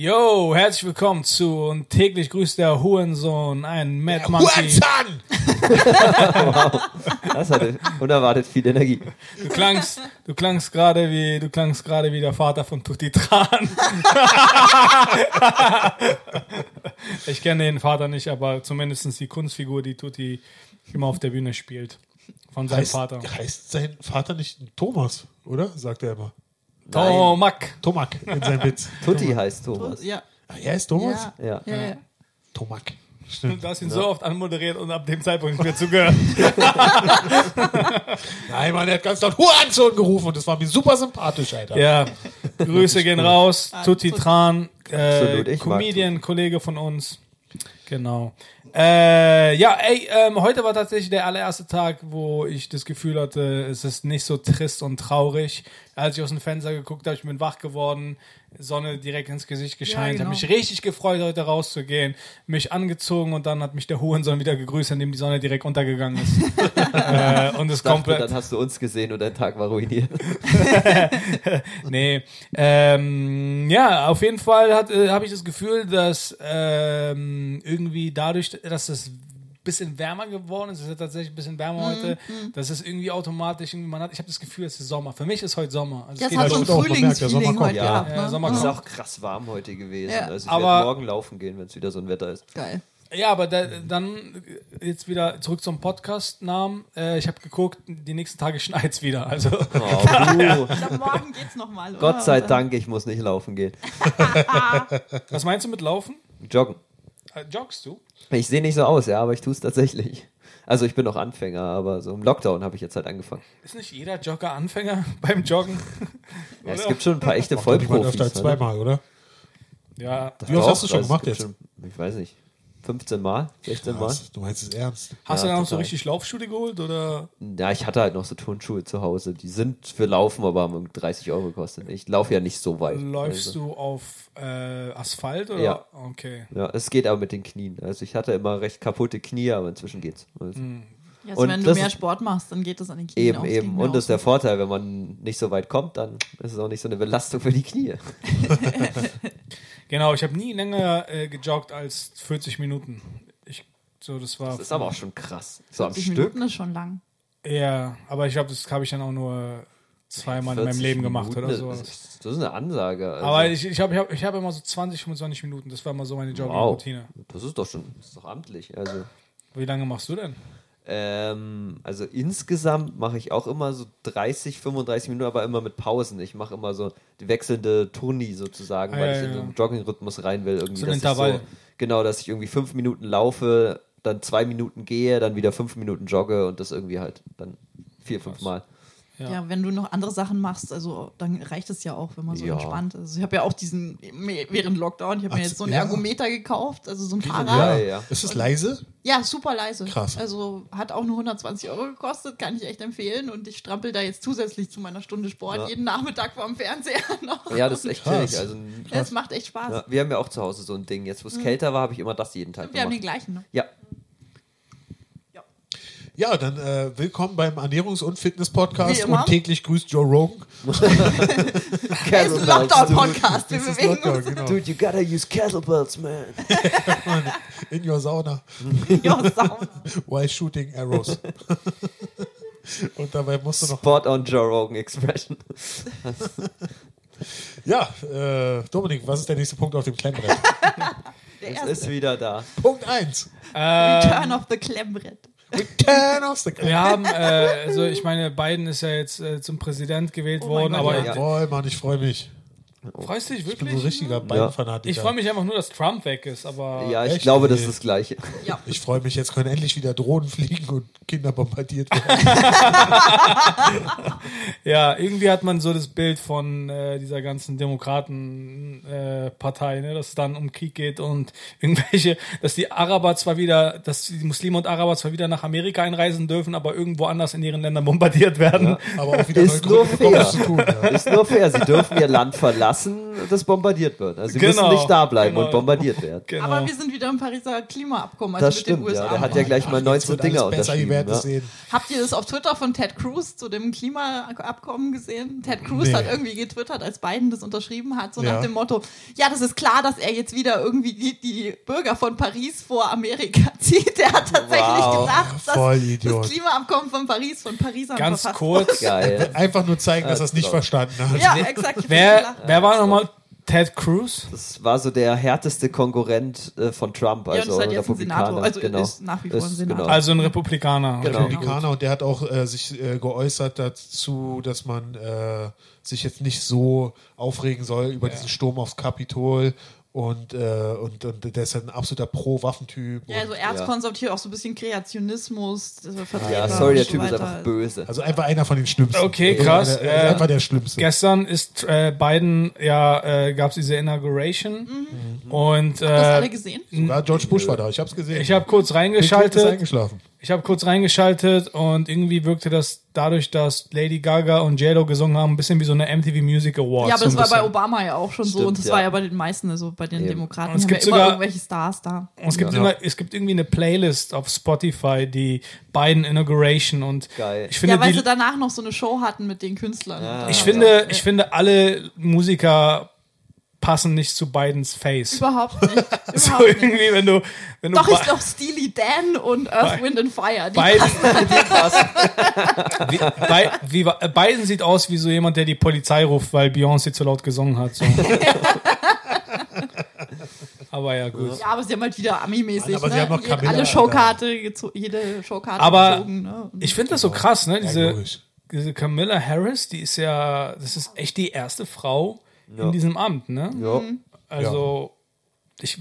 Yo, herzlich willkommen zu und täglich grüßt der Hurensohn, ein Mad Monkey. Hurensohn! Das hatte unerwartet viel Energie. Du klangst, du klangst gerade wie, du klangst gerade wie der Vater von Tutti Tran. ich kenne den Vater nicht, aber zumindest die Kunstfigur, die Tutti immer auf der Bühne spielt. Von seinem Heißt, Vater. heißt sein Vater nicht Thomas, oder? Sagt er immer. Tomak. Tomak in seinem Witz. Tutti heißt Thomas. Ja. Ah, er ist Thomas? Ja. Ja. Ja, ja. Tomak. Du hast ihn so oft anmoderiert und ab dem Zeitpunkt nicht mehr zugehört. Nein, Mann, er hat ganz laut Hurensohn gerufen und das war mir super sympathisch, Alter. Ja, Grüße gehen raus. Tutti Tran, Absolut, äh, ich mag Comedian, Kollege von uns. Genau. Äh, ja, ey, ähm, heute war tatsächlich der allererste Tag, wo ich das Gefühl hatte, es ist nicht so trist und traurig. Als ich aus dem Fenster geguckt habe, ich bin wach geworden, Sonne direkt ins Gesicht gescheint, genau. habe mich richtig gefreut, heute rauszugehen, mich angezogen und dann hat mich der Hurensohn wieder gegrüßt, an dem die Sonne direkt untergegangen ist. äh, und es komplett. dann hast du uns gesehen und dein Tag war ruiniert. Nee, ähm, ja, auf jeden Fall hat, äh, habe ich das Gefühl, dass ähm, irgendwie dadurch, dass es bisschen wärmer geworden ist, es ist tatsächlich ein bisschen wärmer heute, dass es irgendwie automatisch, irgendwie, man hat, ich habe das Gefühl, es ist Sommer. Für mich ist heute Sommer. Also es es hat geht so ein Frühlingsfeeling heute Ja. gehabt. Ja, Ne? Es ist auch krass warm heute gewesen. Ja. Also ich Aber- werde morgen laufen gehen, wenn es wieder so ein Wetter ist. Geil. ja, aber da, dann jetzt wieder zurück zum Podcast-Namen. Äh, ich habe geguckt, die nächsten Tage schneit's wieder. Also Oh, glaube, morgen geht's nochmal. Gott sei Dank, ich muss nicht laufen gehen. was meinst du mit Laufen? Joggen. Äh, joggst du? Ich sehe nicht so aus, ja, aber ich tue es tatsächlich. Also ich bin noch Anfänger, aber so im Lockdown habe ich jetzt halt angefangen. Ist nicht jeder Jogger Anfänger beim Joggen? Ja, es gibt schon ein paar echte Vollprofis. öfter als ne? zweimal, oder? Ja. Wie oft Doch, hast du schon gemacht jetzt? Schon, ich weiß nicht. 15 Mal? 16 Mal? Was? Du meinst es ernst? Hast Ja, du dann auch so richtig Laufschuhe geholt oder? Ja, ich hatte halt noch so Turnschuhe zu Hause. Die sind für Laufen, aber haben irgendwie 30 Euro gekostet. Ich laufe ja nicht so weit. Läufst also. du auf äh, Asphalt oder? Ja. Okay. Ja, es geht aber mit den Knien. Also ich hatte immer recht kaputte Knie, aber inzwischen geht's. Also Ja, also Und wenn du mehr Sport machst, dann geht das an den Knien Eben, eben. Und das ist der. Vorteil, wenn man nicht so weit kommt, dann ist es auch nicht so eine Belastung für die Knie. Genau, ich habe nie länger äh, gejoggt als 40 Minuten. Ich, so, das war. Das ist aber auch schon krass. So am 40 Stück. Minuten ist schon lang. Ja, aber ich glaube, das habe ich dann auch nur zweimal in meinem 40 Leben gemacht Minuten, oder Das sowas. ist, das ist eine Ansage. Also, Aber ich, ich habe ich hab, ich hab immer so 20, 25 Minuten. Das war immer so meine wow, Jogging-Routine. das ist doch schon, das ist doch amtlich. Also, Wie lange machst du denn? Ähm, also insgesamt mache ich auch immer so 30, 35 Minuten, aber immer mit Pausen. Ich mache immer so die wechselnde Turni sozusagen, Ah, weil ja, ich in ja. so einen Joggingrhythmus rein will. Irgendwie, So ein Intervall. So, genau, dass ich irgendwie fünf Minuten laufe, dann zwei Minuten gehe, dann wieder fünf Minuten jogge und das irgendwie halt dann vier, fünf Mal. Ja. Ja. wenn du noch andere Sachen machst, also dann reicht es ja auch, wenn man so Ja. entspannt ist. Ich habe ja auch diesen, während Lockdown, ich habe mir jetzt so einen ja. Ergometer gekauft, also so ein Ja, Fahrrad. ja. Ist es leise? Ja, super leise. Krass. Also hat auch nur 120 Euro gekostet, kann ich echt empfehlen. Und ich strampel da jetzt zusätzlich zu meiner Stunde Sport Ja. jeden Nachmittag vorm Fernseher noch. Ja, das ist echt chillig. Also, Ja, es macht echt Spaß. ja, wir haben ja auch zu Hause so ein Ding. Jetzt, wo es kälter war, habe ich immer das jeden Tag Wir haben den gemacht. gleichen. Ne? Ja, Ja, dann äh, willkommen beim Ernährungs- und Fitness-Podcast und täglich grüßt Joe Rogan. Es ist ein Lockdown-Podcast. Wir bewegen Lockdown, uns. genau. Dude, you gotta use kettlebells, man. In your sauna Ja, Sauna. while shooting arrows. und dabei musst du noch. Spot on Joe Rogan Expression. Ja, äh, Dominik, was ist der nächste Punkt auf dem Klemmbrett? Der Es erste. ist wieder da. Punkt 1. Return of the Klemmbrett. Return of the Wir haben, äh, also ich meine, Biden ist ja jetzt äh, zum Präsident gewählt Oh worden, Gott, aber ja. Boah, Mann, ich freue mich. Freust du dich Ich bin so wirklich? richtiger Biden-Fanatiker. Ich freue mich einfach nur, dass Trump weg ist, aber Ja, ich Echt? glaube, das ist das Gleiche. Ja. Ich freue mich, jetzt können endlich wieder Drohnen fliegen und Kinder bombardiert werden. ja, irgendwie hat man so das Bild von äh, dieser ganzen Demokraten-Partei, äh, ne, dass es dann um Krieg geht und irgendwelche, dass die Araber zwar wieder, dass die Muslime und Araber zwar wieder nach Amerika einreisen dürfen, aber irgendwo anders in ihren Ländern bombardiert werden. Aber auch wieder Ist nur fair. tun. Ja. Ist nur fair. Sie dürfen ihr Land verlassen, das bombardiert wird. Also sie Genau, müssen nicht da bleiben genau. und bombardiert werden. Genau. Aber wir sind wieder im Pariser Klimaabkommen, also Das mit stimmt, den USA. ja. Der hat ja gleich mal Ach, 19 jetzt wird Dinger alles besser, ihr unterschrieben. Ja. Habt ihr das auf Twitter von Ted Cruz zu dem Klimaabkommen gesehen? Ted Cruz Nee. hat irgendwie getwittert, als Biden das unterschrieben hat, so Ja. nach dem Motto, ja, das ist klar, dass er jetzt wieder irgendwie die, die Bürger von Paris vor Amerika zieht. Der hat tatsächlich Wow. gesagt, dass das Klimaabkommen von Paris von Parisern Ganz kurz. Geil. Einfach nur zeigen, dass er es nicht Ja. verstanden hat. Ja, exakt. Wer, gelacht. Wer war nochmal Ted Cruz? Das war so der härteste Konkurrent äh, von Trump, Ja, also ist halt jetzt ein Republikaner. Senator, also genau. ist nach wie vor ein Senator. Genau. Also ein Republikaner. Genau. Republikaner und der hat auch äh, sich äh, geäußert dazu, dass man äh, sich jetzt nicht so aufregen soll über diesen Sturm aufs Kapitol und, äh, und, und der ist halt ein absoluter Pro-Waffentyp. Ja, also und- erzkonservativ auch so ein bisschen Kreationismus. äh, Vertreter ja, sorry, der so Typ ist einfach böse. also einfach einer von den Schlimmsten. Okay, Also krass. Einer, er ist Äh, einfach der Schlimmste. Gestern ist äh, Biden, ja, äh, gab es diese Inauguration und Hast du das alle äh, gesehen? Sogar George Bush war da, ich hab's gesehen. ich habe kurz reingeschaltet. eingeschlafen. Ich habe kurz reingeschaltet und irgendwie wirkte das dadurch, dass Lady Gaga und J-Lo gesungen haben, ein bisschen wie so eine MTV Music Awards. Ja, aber so das ein war bei bisschen. Obama ja auch schon so Stimmt, und das ja. war ja bei den meisten, also bei den Eben. Demokraten. Und es haben gibt ja immer sogar- irgendwelche Stars da. Und es gibt, Ja. immer, es gibt irgendwie eine Playlist auf Spotify, die Biden Inauguration und Geil. ich finde, Ja, weil die, sie danach noch so eine Show hatten mit den Künstlern. Ja. ich Ja. finde, ich finde, alle Musiker passen nicht zu Bidens Face. Überhaupt nicht. So Überhaupt nicht. irgendwie, wenn du, wenn du Doch, ist doch Steely Dan und Earth, Wind and Fire. Die Biden, passen. wie, Bi- wie, äh, Biden sieht aus wie so jemand, der die Polizei ruft, weil Beyoncé zu laut gesungen hat. So. Aber ja, gut. Ja, aber sie haben halt wieder Ami-mäßig. Aber sie ne? haben noch Camilla alle Showkarte, jede Showkarte Aber gezogen. Ne? Ich finde das so krass, ne? Ja, Diese, logisch. diese Camilla Harris, die ist ja, das ist echt die erste Frau in diesem Amt, ne? Ja. Also, ich,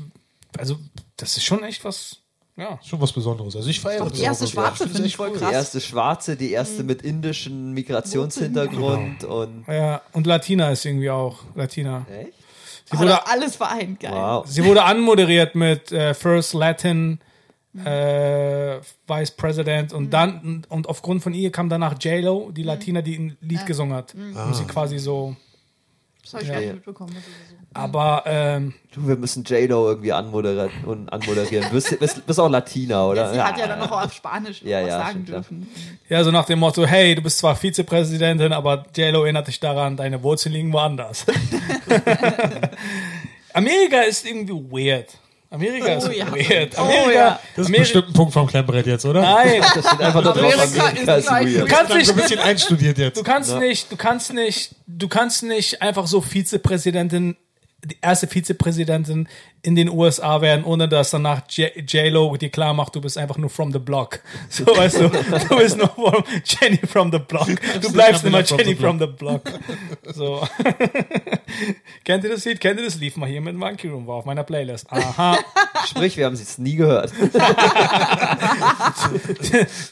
also, das ist schon echt was, ja. Schon was Besonderes. Also ich feiere die erste Schwarze finde ich voll Die krass. erste Schwarze, die erste mit indischem Migrationshintergrund und Ja, und Latina ist irgendwie auch, Latina. echt? Sie wurde, Alle- alles vereint, geil. Wow. sie wurde anmoderiert mit äh, First Latin äh, Vice President und dann, und aufgrund von ihr kam danach J-Lo, die Latina, die ein Lied gesungen hat. Und sie quasi so, Das habe ich Ja. gar nicht mitbekommen. so- aber, ähm, Du, wir müssen J-Lo irgendwie anmoderieren. Und anmoderieren. Du bist, bist, bist auch Latina, oder? Ja, sie hat ja dann noch auf Spanisch Ja, was ja, sagen dürfen. Ja, so nach dem Motto, hey, du bist zwar Vizepräsidentin, aber JLo erinnert dich daran, deine Wurzeln liegen woanders. Amerika ist irgendwie weird. Amerika ist Oh ja. weird. Oh Amerika, ja. Das ist Ameri- bestimmt ein Punkt vom Klemmbrett jetzt, oder? Nein, Das steht einfach nur drauf, Amerika Amerika ist weird. du kannst so ein nicht, bisschen einstudiert jetzt. du kannst nicht, du kannst nicht, du kannst nicht einfach so Vizepräsidentin, die erste Vizepräsidentin in den USA werden, ohne dass danach J- J-Lo dir klar macht, du bist einfach nur from the block. So, weißt du, du bist nur from Jenny from the block. Du bleibst immer Jenny from the block. So. Kennt ihr das Lied? Kennt ihr das? Lief mal hier mit Monkey Room, war auf meiner Playlist. Aha. Sprich, wir haben es nie gehört.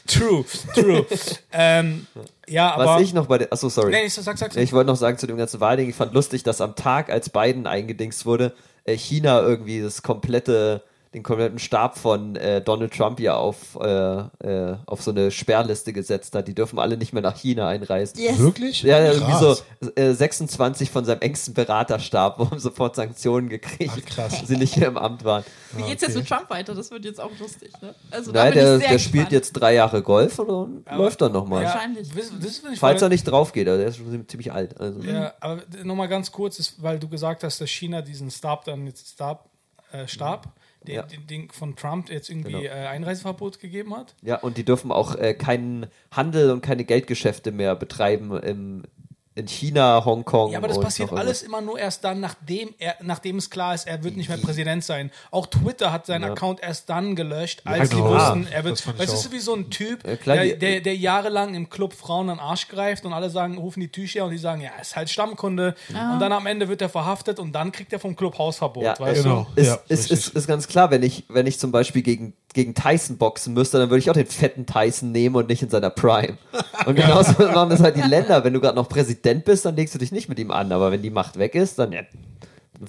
True, true. ähm, ja, aber. Was ich noch bei der. Achso, sorry. nee, so, sag, sag, sag. Ich wollte noch sagen zu dem ganzen Wahlding, ich fand lustig, dass am Tag, als Biden eingedingst wurde, äh, China irgendwie das komplette, den kompletten Stab von äh, Donald Trump ja auf, äh, äh, auf so eine Sperrliste gesetzt hat. Die dürfen alle nicht mehr nach China einreisen. Yes. Wirklich? Ja, ja, irgendwie Krass. so äh, 26 von seinem engsten Beraterstab haben sofort Sanktionen gekriegt, Ach, krass. sie nicht mehr im Amt waren. Wie geht's jetzt mit Trump weiter? Das wird jetzt auch lustig. Ne? Also, Nein, der, der spielt jetzt drei Jahre Golf und dann läuft er nochmal. ja, wahrscheinlich. Falls er nicht drauf geht, also der ist schon ziemlich alt. Also. Ja, aber nochmal ganz kurz, ist, weil du gesagt hast, dass China diesen Stab dann jetzt Stab, äh, Stab, den, Ja. den, den von Trump jetzt irgendwie Genau. äh, Einreiseverbot gegeben hat. Ja, und die dürfen auch äh, keinen Handel und keine Geldgeschäfte mehr betreiben im, in China, Hongkong. Ja, aber das und passiert alles immer nur erst dann, nachdem, er, nachdem es klar ist, er wird nicht mehr Präsident sein. Auch Twitter hat seinen Ja. Account erst dann gelöscht, als genau. die wussten, er wird. Das das ist wie so ein Typ, Ja, klar, der, der, der jahrelang im Club Frauen an den Arsch greift und alle sagen, rufen die Tücher und die sagen, ja, ist halt Stammkunde. Und dann am Ende wird er verhaftet und dann kriegt er vom Club Hausverbot. Ja, weißt genau. du? Ist, Ja, ist, ist, ist ganz klar, wenn ich, wenn ich zum Beispiel gegen, gegen Tyson boxen müsste, dann würde ich auch den fetten Tyson nehmen und nicht in seiner Prime. Und genauso machen das halt die Länder. Wenn du gerade noch Präsident bist, dann legst du dich nicht mit ihm an. Aber wenn die Macht weg ist, dann, ja,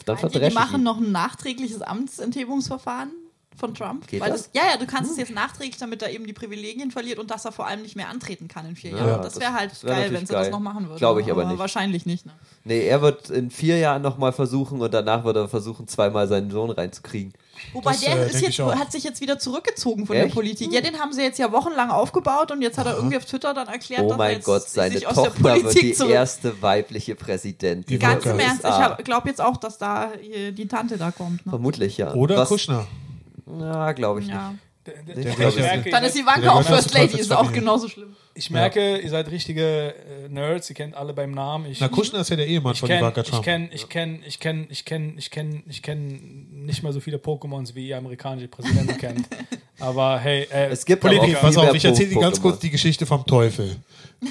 dann ihr, die verdreschen machen noch ein nachträgliches Amtsenthebungsverfahren von Trump. Geht Weil das? das? Ja, ja, du kannst es jetzt nachträglich, damit er eben die Privilegien verliert und dass er vor allem nicht mehr antreten kann in vier Ja, Jahren. das- das wäre halt das wär geil, natürlich wenn sie das geil. noch machen würden. Glaube ich aber nicht. Wahrscheinlich nicht. Ne? Nee, er wird in vier Jahren nochmal versuchen und danach wird er versuchen, zweimal seinen Sohn reinzukriegen. Wobei Das, der äh, jetzt, hat sich jetzt wieder zurückgezogen von Echt? der Politik. Ja, den haben sie jetzt ja wochenlang aufgebaut und jetzt hat er irgendwie auf Twitter dann erklärt, Oh dass er mein jetzt Gott, seine sich aus Tochter der wird Politik die zurück. erste weibliche Präsidentin. Ganz Ganz der im Ernst, ich glaube jetzt auch, dass da äh, die Tante da kommt. Ne? Vermutlich, ja. Oder Was- Kushner. Ja, glaube ich Ja. Der, der, Der ich, merke, Dann ist Ivanka Der auch First Lady, ist auch genauso schlimm. ich merke, ihr seid richtige äh, Nerds, ihr kennt alle beim Namen. Ich, Na, Kushner ist ja der Ehemann ich von kenne Ivanka ich Trump. kenn, ich kenn, ich kenn, ich kenn, ich kenn, ich kenn nicht mal so viele Pokémons, wie ihr amerikanische Präsidenten kennt. Aber hey, äh, Es gibt aber auch Politiker. Pass auf, mehr ich erzähle dir ganz kurz die Geschichte vom Teufel.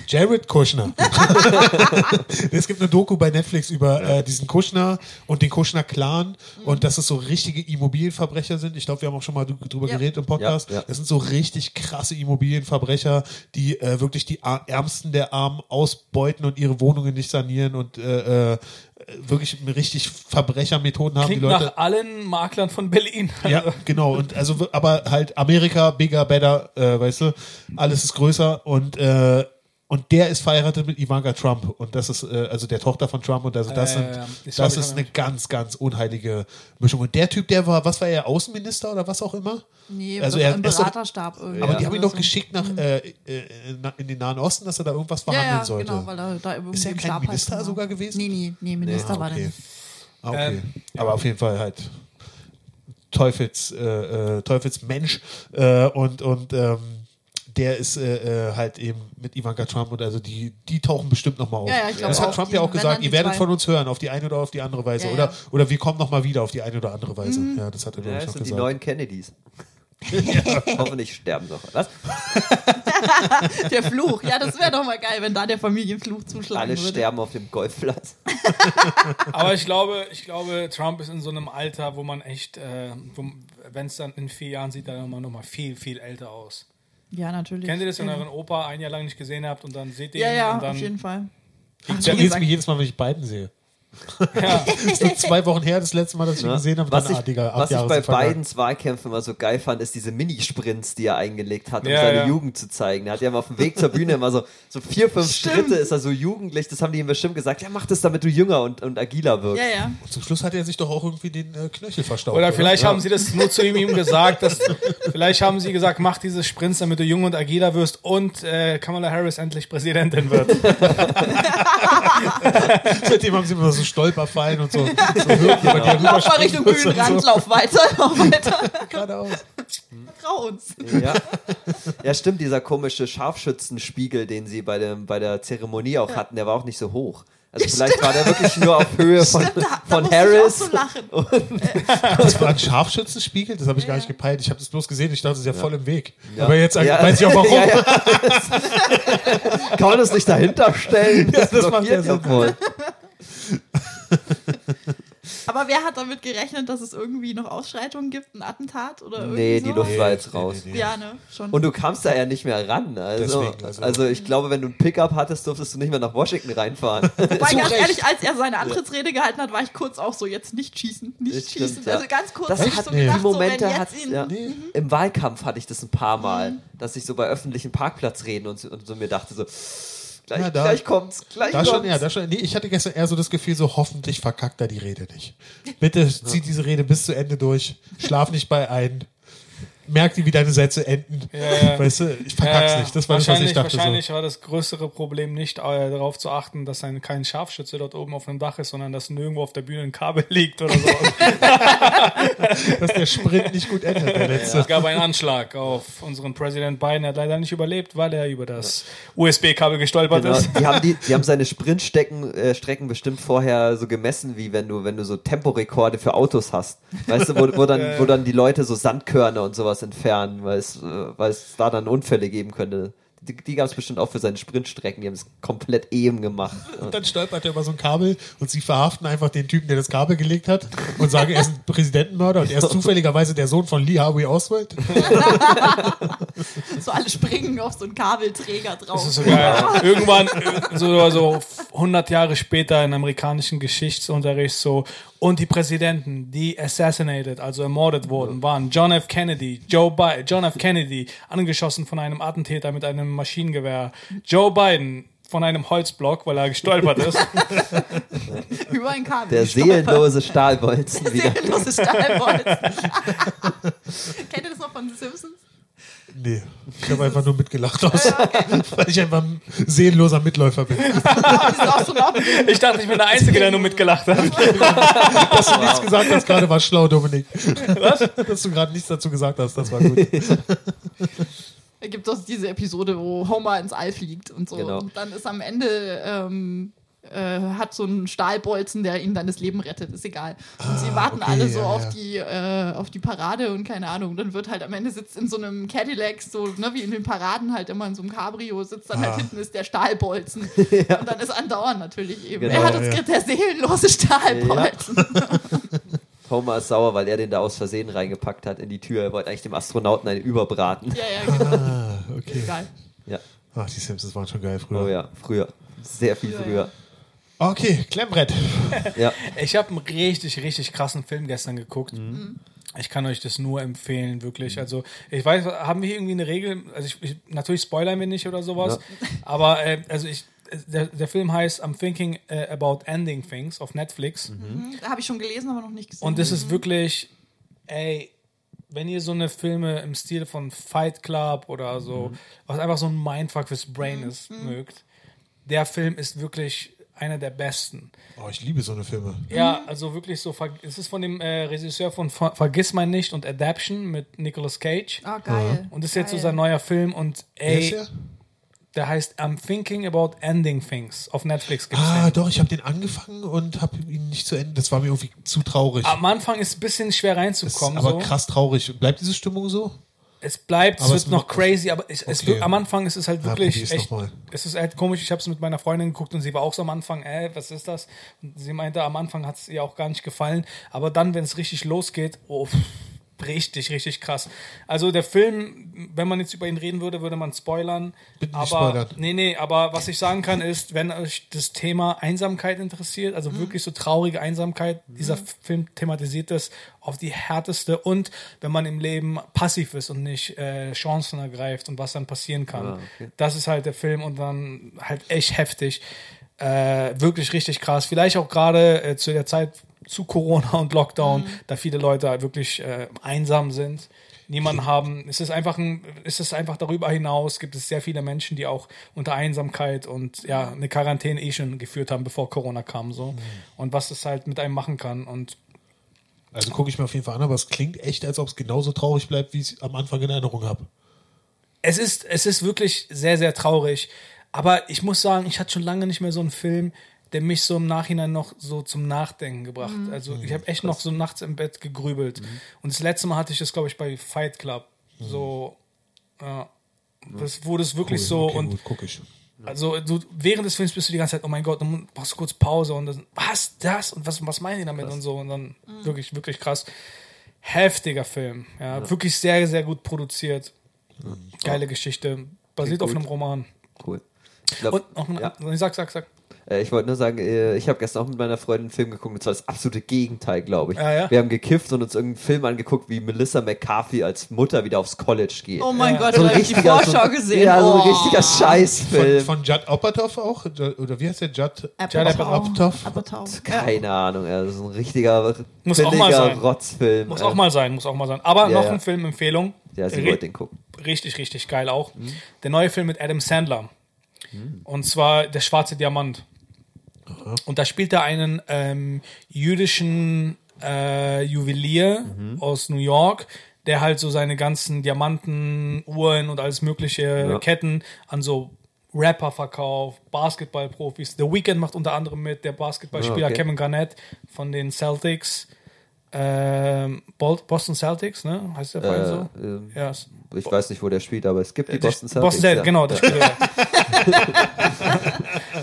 Jared Kushner. es gibt eine Doku bei Netflix über äh, diesen Kushner und den Kushner-Clan und dass es so richtige Immobilienverbrecher sind. Ich glaube, wir haben auch schon mal dr- drüber Ja. geredet im Podcast. Ja, ja. Das sind so richtig krasse Immobilienverbrecher, die äh, wirklich die Ärmsten der Armen ausbeuten und ihre Wohnungen nicht sanieren und äh, äh, wirklich richtig Verbrechermethoden haben. Klingt die Leute nach allen Maklern von Berlin. ja, genau. Und also, aber halt Amerika, bigger, better, äh, weißt du, alles ist größer und äh, und der ist verheiratet mit Ivanka Trump und das ist äh, also der Tochter von Trump und also das Äh, sind, ja. Ich das ist eine ganz ganz unheilige Mischung und der Typ der war was war er Außenminister oder was auch immer Nee, Also er im ist doch- Beraterstab irgendwie. aber die haben ihn doch so. geschickt nach äh, äh, na- in den Nahen Osten dass er da irgendwas Ja, verhandeln ja, sollte genau, weil er da Ist er kein Stab halt Minister war. sogar gewesen? Nee, nee, nee, Minister Ah, war der okay. Ah, okay. Ähm, Aber auf jeden Fall halt Teufels, äh, äh, Teufelsmensch äh, und, und ähm, der ist äh, äh, halt eben mit Ivanka Trump und also die, die tauchen bestimmt nochmal auf. Ja, ja, ich glaub das hat auch. Trump Die- ja auch gesagt, ihr die werdet zwei- von uns hören, auf die eine oder auf die andere Weise. Ja, oder, ja. oder wir kommen nochmal wieder auf die eine oder andere Weise. Ja, das hat er, glaube Ja, ich, das noch sind die gesagt. neuen Kennedys. Hoffentlich sterben noch. Was? Der Fluch, ja, das wäre doch mal geil, wenn da der Familienfluch zuschlagen Alle würde. sterben auf dem Golfplatz. Aber ich glaube, ich glaube, Trump ist in so einem Alter, wo man echt, äh, wenn es dann in vier Jahren sieht, dann noch mal viel, viel älter aus. Ja, natürlich. Kennt ihr das, wenn ihr ja. euren Opa ein Jahr lang nicht gesehen habt und dann seht ihr Ja, ihn ja, und dann auf jeden Fall. So wie geht's gesagt- jedes Mal, wenn ich beiden sehe. ja, ist nur zwei Wochen her, das letzte Mal, dass ich ihn gesehen habe. Was ich, Digga, acht was ich bei. Bidens Wahlkämpfen immer so geil fand, ist diese Minisprints, die er eingelegt hat, um Ja, seine ja. Jugend zu zeigen. Er hat ja mal auf dem Weg zur Bühne immer so, so vier, fünf Stimmt. Schritte ist er so jugendlich. Das haben die ihm bestimmt gesagt. Ja, mach das, damit du jünger und, und agiler wirkst. Ja, ja. Und zum Schluss hat er sich doch auch irgendwie den äh, Knöchel verstaucht. Oder vielleicht Ja. haben sie das nur zu ihm gesagt, dass vielleicht haben sie gesagt, mach diese Sprints, damit du jung und agiler wirst und äh, Kamala Harris endlich Präsidentin wird. Seitdem haben sie immer so Stolperfallen und so, so die er Lauf mal Richtung Bühnenrand, so. lauf weiter, lauf weiter. Geradeaus. Trau uns. Ja. ja, stimmt, dieser komische Scharfschützenspiegel, den sie bei, dem, bei der Zeremonie auch hatten, der war auch nicht so hoch. Also vielleicht war der wirklich nur auf Höhe von, Stimmt, da, da von musste Harris. so lachen. Das war ein Scharfschützenspiegel? Das habe ich gar Ja. nicht gepeilt. Ich habe das bloß gesehen. Ich dachte, das ist ja, voll im Weg. Ja. Aber jetzt Ja. weiß ich auch warum. Ja, ja. Kann man das nicht dahinter stellen? Ja, das macht ja Sinn. wohl. Aber wer hat damit gerechnet, dass es irgendwie noch Ausschreitungen gibt, ein Attentat oder irgendwie Nee, so? die Luft war jetzt raus. nee, nee. Ja, ne, schon. Und du kamst da ja nicht mehr ran. Also, Deswegen, also- also. ich glaube, wenn du ein Pickup hattest, durftest du nicht mehr nach Washington reinfahren. Wobei, ganz Recht. ehrlich, als er seine Antrittsrede gehalten hat, war ich kurz auch so, jetzt nicht schießen, nicht Das stimmt, schießen. ja. Also ganz kurz Das hat so nee. gedacht, die so, Momente wenn hat ja, Nee. im Wahlkampf hatte ich das ein paar Mal, Mhm. dass ich so bei öffentlichen Parkplatzreden und so, und so mir dachte so gleich, Ja, da- gleich kommt's, gleich Da kommt's. schon, ja, da schon. Nee, ich hatte gestern eher so das Gefühl, so hoffentlich verkackt er die Rede nicht. Bitte zieh diese Rede bis zu Ende durch. Schlaf nicht bei ein. Merk dir, wie deine Sätze enden. Ja, ja. Weißt du, ich verkack's Äh, nicht. Das war das, was ich wahrscheinlich, dachte. wahrscheinlich So. war das größere Problem nicht äh, darauf zu achten, dass ein, kein Scharfschütze dort oben auf dem Dach ist, sondern dass nirgendwo auf der Bühne ein Kabel liegt oder so. Dass der Sprint nicht gut endet, der letzte. es gab einen Anschlag auf unseren Präsident Biden. Er hat leider nicht überlebt, weil er über das USB-Kabel gestolpert Genau, ist. die, haben die, die haben seine Sprintstrecken äh, Strecken bestimmt vorher so gemessen, wie wenn du, wenn du so Temporekorde für Autos hast. Weißt du, wo, wo, dann, wo dann die Leute so Sandkörner und sowas entfernen, weil es, äh, weil es da dann Unfälle geben könnte. Die, die gab es bestimmt auch für seine Sprintstrecken, die haben es komplett eben gemacht. Und dann stolpert er über so ein Kabel und sie verhaften einfach den Typen, der das Kabel gelegt hat und sagen, er ist ein Präsidentenmörder und er ist zufälligerweise der Sohn von Lee Harvey Oswald. So alle springen auf so einen Kabelträger drauf. Das ist so geil. Irgendwann, äh, so, so 100 Jahre später in amerikanischen Geschichtsunterricht so, und die Präsidenten, die assassinated, also ermordet wurden, waren John F. Kennedy, Joe Biden, John F. Kennedy, angeschossen von einem Attentäter mit einem Maschinengewehr, Joe Biden von einem Holzblock, weil er gestolpert ist. Über ein Kabel. Der seelenlose Stahlbolzen wieder. Seelenlose Stahlbolzen. Kennt ihr das noch von The Simpsons? Nee, ich habe einfach nur mitgelacht aus, weil ich einfach ein seelenloser Mitläufer bin. Ich dachte, ich bin der Einzige, der nur mitgelacht hat. Dass du nichts gesagt hast, gerade war schlau, Dominik. Was? Dass du gerade nichts dazu gesagt hast, das war gut. Da gibt es diese Episode, wo Homer ins All fliegt und so. Genau. Und dann ist am Ende, ähm, äh, hat so einen Stahlbolzen, der ihm dann das Leben rettet, ist egal. Und sie warten okay, alle so ja, auf, ja. Die, äh, auf die Parade und keine Ahnung. Dann wird halt am Ende sitzt in so einem Cadillac, so ne, wie in den Paraden halt immer in so einem Cabrio, sitzt dann Ah. halt hinten ist der Stahlbolzen. Und dann ist andauernd natürlich eben. Genau, er hat uns ja. gerade der seelenlose Stahlbolzen. Homer ist sauer, weil er den da aus Versehen reingepackt hat in die Tür. Er wollte eigentlich dem Astronauten einen überbraten. Ja, ja, genau. Ah, okay. Geil. Ja. Ach, die Simpsons waren schon geil früher. Oh ja, früher. Sehr viel Ja, früher. Okay, Klemmbrett. Ja. Ich habe einen richtig, richtig krassen Film gestern geguckt. Mhm. Ich kann euch das nur empfehlen, wirklich. Also, ich weiß, haben wir hier irgendwie eine Regel? Also, ich, ich, natürlich spoilern wir nicht oder sowas. Aber, äh, also, ich, der, der Film heißt I'm Thinking äh, About Ending Things auf Netflix. Mhm. Da habe ich schon gelesen, aber noch nicht gesehen. Und das ist wirklich, ey, wenn ihr so eine Filme im Stil von Fight Club oder so, was einfach so ein Mindfuck fürs Brain ist, mögt, der Film ist wirklich einer der besten. Oh, ich liebe so eine Filme. Ja, also wirklich so, es ist von dem äh, Regisseur von Ver Vergiss mein nicht und Adaption mit Nicolas Cage. Ah, geil. Und das ist jetzt so Geil. sein neuer Film und ey, der? der heißt I'm Thinking About Ending Things. Auf Netflix gibt's Ah, den. doch, ich habe den angefangen und habe ihn nicht zu Ende. Das war mir irgendwie zu traurig. Am Anfang ist es ein bisschen schwer reinzukommen. ist aber so. krass traurig. Bleibt diese Stimmung so? Es bleibt, es Aber wird es noch crazy, aber es, es Okay. wird, am Anfang ist es halt Ja, wirklich probier's echt, es ist halt komisch. Ich habe es mit meiner Freundin geguckt und sie war auch so am Anfang, äh, was ist das? Und sie meinte, am Anfang hat es ihr auch gar nicht gefallen, aber dann, wenn es richtig losgeht, oh, richtig, richtig krass. Also der Film, wenn man jetzt über ihn reden würde, würde man spoilern. Bitte nicht aber nee, nee, aber was ich sagen kann ist, wenn euch das Thema Einsamkeit interessiert, also wirklich so traurige Einsamkeit, dieser Film thematisiert das auf die härteste und wenn man im Leben passiv ist und nicht äh, Chancen ergreift und was dann passieren kann. Ah, okay. Das ist halt der Film und dann halt echt heftig. Äh, wirklich richtig krass. Vielleicht auch gerade äh, zu der Zeit zu Corona und Lockdown, da viele Leute halt wirklich äh, einsam sind, niemanden haben. Es ist einfach ein, es ist einfach darüber hinaus gibt es sehr viele Menschen, die auch unter Einsamkeit und ja eine Quarantäne eh schon geführt haben, bevor Corona kam so. Und was es halt mit einem machen kann und Also gucke ich mir auf jeden Fall an, aber es klingt echt, als ob es genauso traurig bleibt, wie ich es am Anfang in Erinnerung habe. es ist, es ist wirklich sehr, sehr traurig. Aber ich muss sagen, ich hatte schon lange nicht mehr so einen Film, der mich so im Nachhinein noch so zum Nachdenken gebracht. Also ich habe echt noch so nachts im Bett gegrübelt. Und das letzte Mal hatte ich das, glaube ich, bei Fight Club. So, ja. Das wurde es wirklich Cool, so okay, und gut, ich. also du, während des Films bist du die ganze Zeit, oh mein Gott, dann machst du kurz Pause und dann, was, das und was, was meinen die damit und so und dann wirklich, wirklich krass. Heftiger Film, ja, wirklich sehr, sehr gut produziert. Geile Geschichte, basiert auf einem Roman. Cool. Glaub, Und noch ein, ja. sag, sag, sag. Äh, Ich wollte nur sagen, äh, ich habe gestern auch mit meiner Freundin einen Film geguckt, und zwar das absolute Gegenteil, glaube ich. Ah, ja? Wir haben gekifft und uns irgendeinen Film angeguckt, wie Melissa McCarthy als Mutter wieder aufs College geht. Oh mein Ja. Gott, so da habe ich die richtiger, Vorschau so, gesehen. Ja, so ein Oh. richtiger Von, Scheißfilm. von Judd Apatow auch? Oder wie heißt der? Judd? Apatow. Keine Ahnung, ja, das ist ein richtiger Muss auch mal sein. Rotzfilm. Muss äh, auch mal sein, muss auch mal sein. Aber Ja, noch ja. ein Filmempfehlung. Ja, sie wollte den gucken. Richtig, richtig geil auch. Der neue Film mit Adam Sandler. Und zwar Der schwarze Diamant. Und da spielt er einen ähm, jüdischen äh, Juwelier aus New York, der halt so seine ganzen Diamanten, Uhren und alles mögliche Ja. Ketten an so Rapper verkauft, Basketballprofis. The Weeknd macht unter anderem mit, der Basketballspieler Ah, okay. Kevin Garnett von den Celtics. Ähm, Boston Celtics, ne? Heißt der Verein so? Äh, ähm, Ja, ich weiß nicht, wo der spielt, aber es gibt die Boston Celtics. Boston Celtics, ja. genau, das spielt er.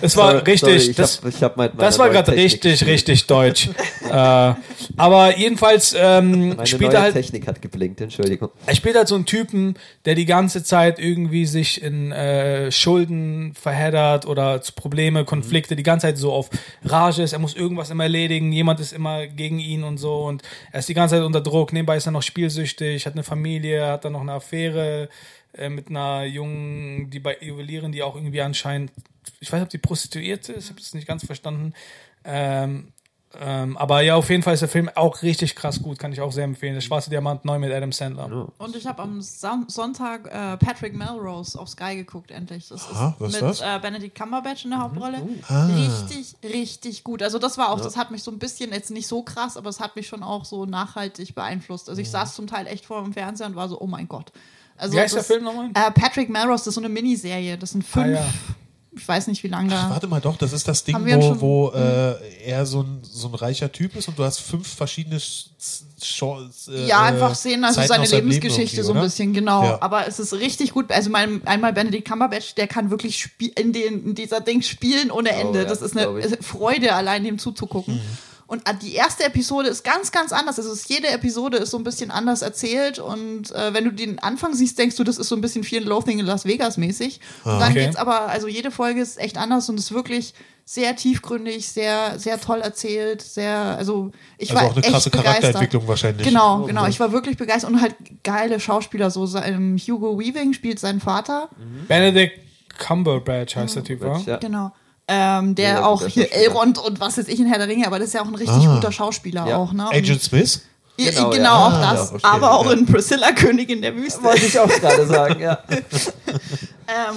Das war Sorry, richtig. sorry, das, hab- hab mit das war gerade richtig, richtig deutsch. äh, aber jedenfalls ähm, Meine spielt er halt, Technik hat geblinkt, Entschuldigung. er spielt halt so einen Typen, der die ganze Zeit irgendwie sich in äh, Schulden verheddert oder zu Probleme, Konflikte, die ganze Zeit so auf Rage ist. Er muss irgendwas immer erledigen. Jemand ist immer gegen ihn und so und er ist die ganze Zeit unter Druck. Nebenbei ist er noch spielsüchtig, hat eine Familie, hat dann noch eine Affäre äh, mit einer jungen, die bei Juwelieren, die auch irgendwie anscheinend, ich weiß nicht, ob die Prostituierte ist, ich habe das nicht ganz verstanden. Ähm, ähm, aber ja, auf jeden Fall ist der Film auch richtig krass gut, kann ich auch sehr empfehlen. Der Schwarze Diamant neu mit Adam Sandler. Und ich habe am Son Sonntag äh, Patrick Melrose auf Sky geguckt, endlich. Das Aha, ist mit das? Äh, Benedict Cumberbatch in der Hauptrolle. Ah. Richtig, richtig gut. Also das war auch, das hat mich so ein bisschen, jetzt nicht so krass, aber es hat mich schon auch so nachhaltig beeinflusst. Also ich saß zum Teil echt vor dem Fernseher und war so, oh mein Gott. Also Wie heißt der das- Film nochmal? Äh, Patrick Melrose, das ist so eine Miniserie. Das sind fünf, Ah, ja. Ich weiß nicht wie lange da. Warte mal doch, das ist das Ding, wo, wo äh, er so ein, so ein reicher Typ ist und du hast fünf verschiedene Sch- Sch- äh, Ja, einfach sehen, also Zeiten seine Leben Lebensgeschichte irgendwie, so ein bisschen, genau. Ja. Aber es ist richtig gut. Also mein, einmal Benedict Cumberbatch, der kann wirklich in, den, in dieser Ding spielen ohne Ende. ja, das ist eine Freude, allein dem zuzugucken. Und äh, die erste Episode ist ganz, ganz anders. Also es ist, jede Episode ist so ein bisschen anders erzählt. Und äh, wenn du den Anfang siehst, denkst du, das ist so ein bisschen and Loathing in Las Vegas mäßig. Und dann Okay. geht's aber, also jede Folge ist echt anders und ist wirklich sehr tiefgründig, sehr, sehr toll erzählt, sehr, also ich Also war auch eine echt krasse begeistert. Charakterentwicklung wahrscheinlich. Genau, genau. Ich war wirklich begeistert und halt geile Schauspieler. So ähm, Hugo Weaving spielt seinen Vater. Benedict Cumberbatch heißt der Typ, wa? Ja. Genau. Ähm, der Mega auch hier. Elrond und was weiß ich in Herr der Ringe, aber das ist ja auch ein richtig Ah. guter Schauspieler Ja. auch, ne? Agent Smith? Ja, Genau, genau, ja. auch Ah, das. ja, okay, aber auch ja. in Priscilla, Königin der Wüste. Wollte ich auch gerade sagen, ja.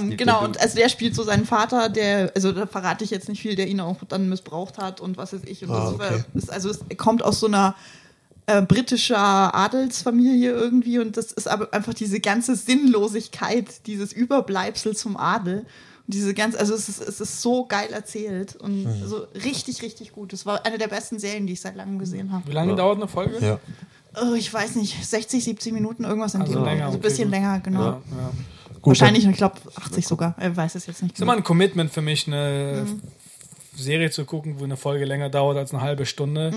Ähm, genau, und also der spielt so seinen Vater, der, also da verrate ich jetzt nicht viel, der ihn auch dann missbraucht hat und was weiß ich. Und Ah, das okay. ist, also es kommt aus so einer äh, britischer Adelsfamilie irgendwie und das ist aber einfach diese ganze Sinnlosigkeit, dieses Überbleibsel zum Adel. Diese ganze, also es ist, es ist so geil erzählt und Hm. so richtig, richtig gut. Es war eine der besten Serien, die ich seit langem gesehen habe. Wie lange dauert eine Folge? Ja. Oh, ich weiß nicht, 60, 70 Minuten, irgendwas in Also dem. länger, also ein okay, bisschen gut. länger, genau. Ja, ja. Gut, Wahrscheinlich, ich glaube 80 sogar. Ich weiß es jetzt nicht. ist immer ein Commitment für mich, eine Serie zu gucken, wo eine Folge länger dauert als eine halbe Stunde.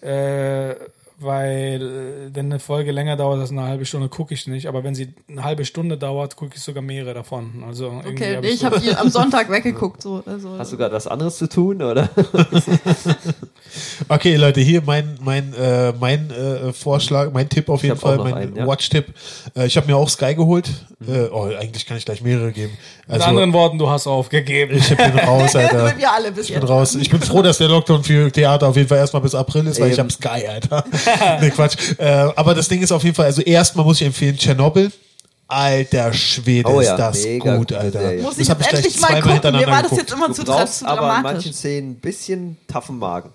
Äh, weil, äh, wenn eine Folge länger dauert als eine halbe Stunde, gucke ich nicht. Aber wenn sie eine halbe Stunde dauert, gucke ich sogar mehrere davon. Also irgendwie Okay, hab nee, ich so- habe die am Sonntag weggeguckt. So, also, Hast du gerade was anderes zu tun, oder? Okay, Leute, hier mein, mein, äh, mein äh, Vorschlag, mein Tipp auf jeden hab auch Fall, mein ja. Watch-Tipp. Äh, ich habe mir auch Sky geholt. Äh, oh, eigentlich kann ich gleich mehrere geben. Mit Also, anderen Worten, du hast aufgegeben. ich bin raus, Alter. wir alle bis Ich bin raus. Ich bin froh, dass der Lockdown für Theater auf jeden Fall erstmal bis April ist, weil ich Eben. habe Sky, Alter. nee, Quatsch. Äh, aber das Ding ist auf jeden Fall, also erstmal muss ich empfehlen, Tschernobyl. Alter Schwede, Oh ja, ist das gut, Alter. Serie. Muss das ich hab jetzt gleich endlich mal gucken. Mir war das jetzt immer Du zu, brauchst zu aber in dramatisch. manchen Szenen ein bisschen taffen Magen.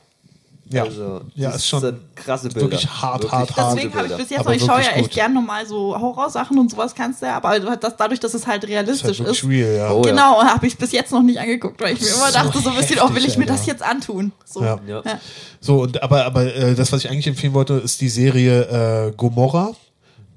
Ja, Also, ja das ist schon sind krasse Bilder. wirklich hart, hart, hart. Deswegen habe ich bis jetzt Aber noch, ich schaue ja wirklich echt gut. gern nochmal so Horrorsachen und sowas kannst du ja, aber das, dadurch, dass es halt ist halt realistisch wirklich ist, real, ja. Oh, ja. genau, habe ich bis jetzt noch nicht angeguckt, weil ich mir immer So dachte, so ein bisschen, oh, will ich mir das Alter. jetzt antun? So. Ja. Ja. Ja. So, und, aber, aber äh, das, was ich eigentlich empfehlen wollte, ist die Serie äh, Gomorra.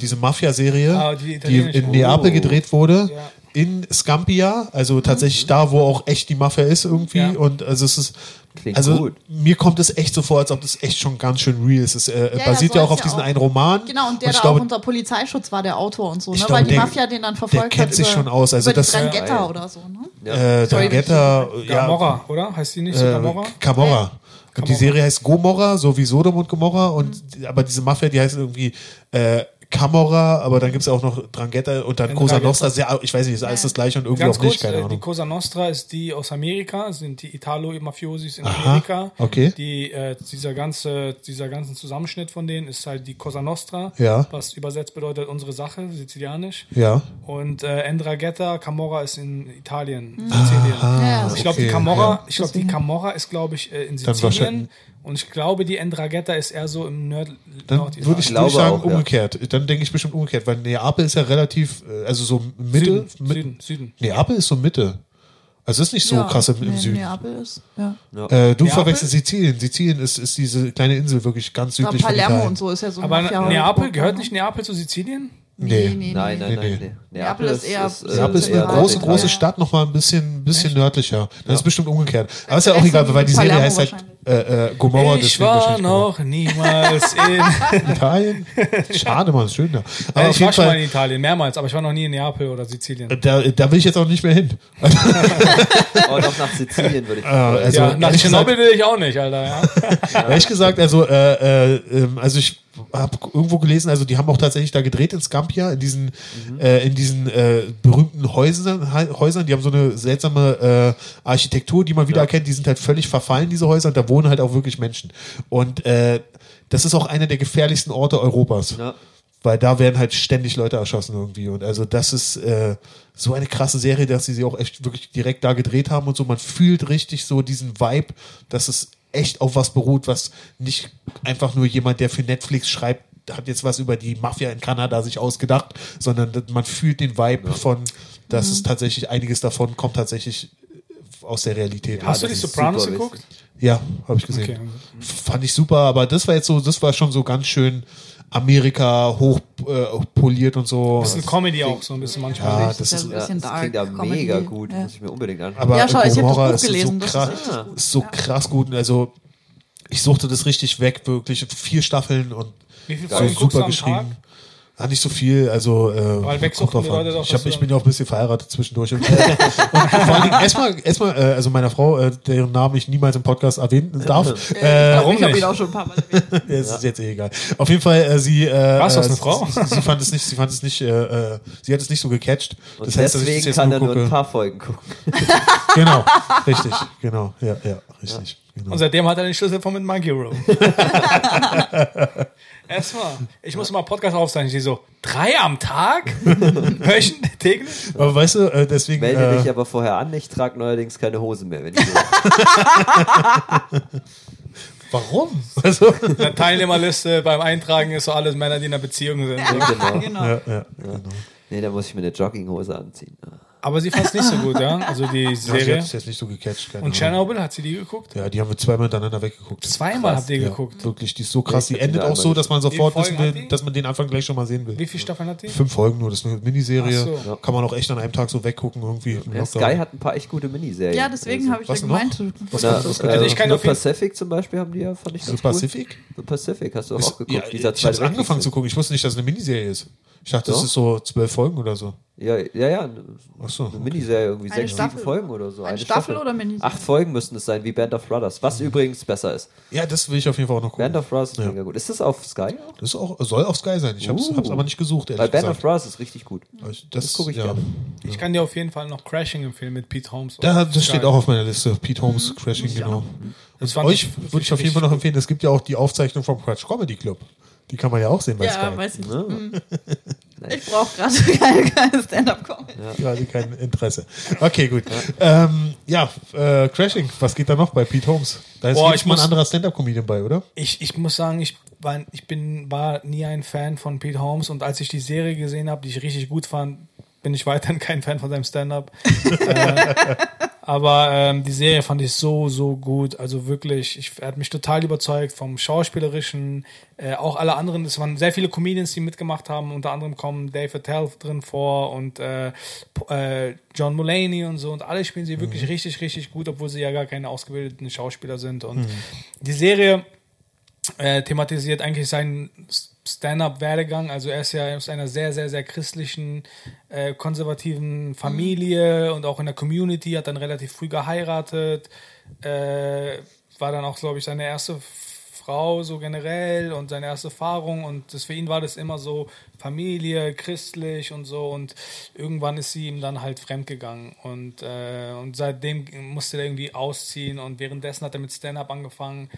Diese Mafia-Serie, Ah, die die, in Neapel Oh. gedreht wurde. Ja. In Scampia, also tatsächlich da, wo auch echt die Mafia ist irgendwie. Ja. Und also es ist. Klingt also gut. mir kommt es echt so vor, als ob das echt schon ganz schön real ist. Es äh, ja, basiert ja soll auch es auf ja diesen auch. einen Roman. Genau, und der ich da glaube, auch unter Polizeischutz war, der Autor und so, ne? Ich weil glaube, die der- Mafia den dann verfolgt kennt hat. sich über, schon aus, also über das- die Drangheta Ja, oder so, ne? äh, Drangheta, ja, Gamora, oder? Heißt die nicht so äh, Gamora? Camorra. Und die Camorra. Serie heißt Gomorra, so wie Sodom und Gomorra. Und aber diese Mafia, die heißt irgendwie äh, Camorra, aber dann gibt es auch noch Drangheta und dann Cosa Drangheta. Nostra. Sehr, ich weiß nicht, ist alles das gleiche und irgendwie Ganz auch nicht, kurz, keine äh, die Ahnung. Cosa Nostra ist die aus Amerika, sind die Italo-Mafiosis in Aha, Amerika. okay. Die, äh, dieser ganze, dieser ganzen Zusammenschnitt von denen ist halt die Cosa Nostra, Ja. was übersetzt bedeutet unsere Sache, sizilianisch. Ja. Und äh, Endragheta, Camorra ist in Italien, Sizilien. Ja, ich glaube, die okay, Camorra, ja. ich glaube, die Camorra ist, glaube ich, äh, in Dann Sizilien. Und ich glaube, die Endragheta ist eher so im Nord Dann Norditalien. würde ich, glaube würde ich sagen, auch, ja. umgekehrt. Dann denke ich bestimmt umgekehrt, weil Neapel ist ja relativ, äh, also so Mitte. Süden, mit, Süden, Süden. Neapel ist so Mitte. Also es ist nicht so Ja, krass im, im nee, Süden. Neapel ist, ja. Äh, du Neapel? verwechselst Sizilien. Sizilien ist, ist diese kleine Insel wirklich ganz südlich von Palermo Italien. und so ist ja so Aber Neapel, gehört ne? nicht Neapel zu Sizilien? Nee. nee, Nein, nein, Nee, nein. nee. nee. Neapel ist eher- Neapel ist eine Ja, große, ja. große Stadt, nochmal ein bisschen, bisschen nördlicher. Das ist bestimmt umgekehrt. Aber ist ja auch egal, weil die Serie heißt halt äh, äh, Gomorra. Ich war noch niemals in. Italien. Schade, Mann, ist schön da. Aber Ja, ich war schon mal in Italien, mehrmals, aber ich war noch nie in Neapel oder Sizilien. da, da will ich jetzt auch nicht mehr hin. Oh, noch nach Sizilien würde ich also, ja, nach Tschernobyl will ich auch nicht, Alter. Ja. Ehrlich gesagt, also, äh, äh, ähm, also ich habe irgendwo gelesen, also die haben auch tatsächlich da gedreht in Scampia, in diesen, äh, in diesen äh, berühmten Häusern, Hä- Häusern, die haben so eine seltsame äh, Architektur, die man wieder erkennt, die sind halt völlig verfallen, diese Häuser, und da wohnen halt auch wirklich Menschen. Und äh, das ist auch einer der gefährlichsten Orte Europas. Ja. Weil da werden halt ständig Leute erschossen irgendwie. Und also das ist äh, so eine krasse Serie, dass sie sie auch echt wirklich direkt da gedreht haben und so. Man fühlt richtig so diesen Vibe, dass es echt auf was beruht, was nicht einfach nur jemand, der für Netflix schreibt, hat jetzt was über die Mafia in Kanada sich ausgedacht, sondern man fühlt den Vibe von, dass es tatsächlich einiges davon kommt tatsächlich aus der Realität. Hast du die das ist Sopranos geguckt? Ja, habe ich gesehen. Okay. Fand ich super, aber das war jetzt so, das war schon so ganz schön Amerika hoch äh, und so. Bisschen Comedy auch, so ein bisschen manchmal. Ja, Das das ist ja ist, so ein Ja, bisschen das dark. klingt ja Comedy. mega gut. Ja. Muss ich mir unbedingt anschauen. aber Ja, schau, ich hab das Buch ist gelesen, so das krass, ist echt gut. ist so krass gut. Also ich suchte das richtig weg, wirklich vier Staffeln und Wie viel so Folgen super am geschrieben. Ja, nicht so viel, also äh, kommt drauf an. Doch, ich, hab, ich bin ja auch ein bisschen verheiratet zwischendurch. Und, äh, und vor allen Dingen erstmal, erstmal, äh, also meiner Frau, äh, deren Namen ich niemals im Podcast erwähnen darf, äh, Warum ich habe nicht? ihn auch schon ein paar Mal erwähnt. Es ist jetzt eh egal. Auf jeden Fall, äh, sie. Äh, Was, äh, eine Frau? Sie, sie fand es nicht, sie fand es nicht, äh, äh, sie hat es nicht so gecatcht. Und das heißt, dass ich das deswegen jetzt kann nur er nur ein gucke. paar Folgen gucken. Genau, richtig, genau, ja, ja, richtig. Genau. Und seitdem hat er den Schlüssel von mit Monkey Room. Erstmal, ich muss mal Podcast aufzeichnen. Ich so, drei am Tag? Wöchentlich? Täglich? Aber weißt du, äh, deswegen. Melde äh, dich aber vorher an. Ich trage neuerdings keine Hosen mehr, wenn ich will. warum? Also, In der Teilnehmerliste beim Eintragen ist so alles Männer, die in einer Beziehung sind. genau. genau. ja, ja, genau. Nee, da muss ich mir eine Jogginghose anziehen. Aber sie fand es nicht so gut, ja? Also die Ja, sie Serie. hat es jetzt nicht so gecatcht. keine Und Ahnung. Tschernobyl, hat sie die geguckt? Ja, die haben wir zweimal hintereinander weggeguckt. Zweimal Krass, habt ihr Ja, geguckt. wirklich, die ist so krass. Die ich hab die endet auch so, dass man sofort wissen will, dass man den Anfang gleich schon mal sehen will. Wie viele Staffeln hat die? Fünf Folgen nur, das ist eine Miniserie. So. Kann man auch echt an einem Tag so weggucken irgendwie. Ja. Sky hat ein paar echt gute Miniserien. Ja, deswegen Also, habe ich Was ja gemeint. Was Na, was äh, Also ich kann The Pacific zum Beispiel haben die ja, fand ich The ganz cool. Pacific? The Pacific hast du auch, Ist- geguckt. ja, ich habe angefangen zu gucken. Ich wusste nicht, dass es eine Miniserie ist. Ich dachte, das Doch. ist so zwölf Folgen oder so. Ja, ja, ja. Ach so, Eine okay. Miniserie, irgendwie Eine sechs, Staffel? sieben Folgen oder so. Eine Staffel oder Miniserie? Acht Folgen müssten es sein, wie Band of Brothers. Was übrigens besser ist. Ja, das will ich auf jeden Fall auch noch gucken. Band of Brothers ist Ja. mega gut. Ist das auf Sky auch? Das ist auch, soll auf Sky sein. Ich habe es Uh. aber nicht gesucht, ehrlich Weil Band of gesagt. Brothers ist richtig gut. das das guck ich ja. gerne. Ich kann dir auf jeden Fall noch Crashing empfehlen mit Pete Holmes. Da, das Sky. steht auch auf meiner Liste. Pete Holmes, Crashing, genau. Das fand Euch ich- würde ich auf jeden Fall noch empfehlen, es gibt ja auch die Aufzeichnung vom Quatsch Comedy Club. Die kann man ja auch sehen bei Ja, Sky. weiß ich. Ne? Hm. Ich brauche gerade keine, keine Stand-up-Comedy. Gerade kein Interesse. Okay, gut. Ähm, ja, äh, Crashing, was geht da noch bei Pete Holmes? Da ist Boah, ich Mal ein anderer Stand-Up-Comedian bei, oder? Ich, ich muss sagen, ich war, ich bin, war nie ein Fan von Pete Holmes und als ich die Serie gesehen habe, die ich richtig gut fand, bin ich weiterhin kein Fan von seinem Stand-up. äh, aber ähm, die Serie fand ich so, so gut. Also wirklich, ich, er hat mich total überzeugt vom Schauspielerischen. Äh, auch alle anderen, es waren sehr viele Comedians, die mitgemacht haben. Unter anderem kommen Dave Attell drin vor und äh, äh, John Mulaney und so. Und alle spielen sie wirklich richtig, richtig gut, obwohl sie ja gar keine ausgebildeten Schauspieler sind. Und die Serie äh, thematisiert eigentlich seinen Stand-up-Werdegang. Also er ist ja aus einer sehr, sehr, sehr christlichen, äh, konservativen Familie und auch in der Community, hat dann relativ früh geheiratet, äh, war dann auch, glaube ich, seine erste Frau so generell und seine erste Erfahrung. Und das, für ihn war das immer so Familie, christlich und so. Und irgendwann ist sie ihm dann halt fremdgegangen. Und, äh, und seitdem musste er irgendwie ausziehen. Und währenddessen hat er mit Stand-up angefangen.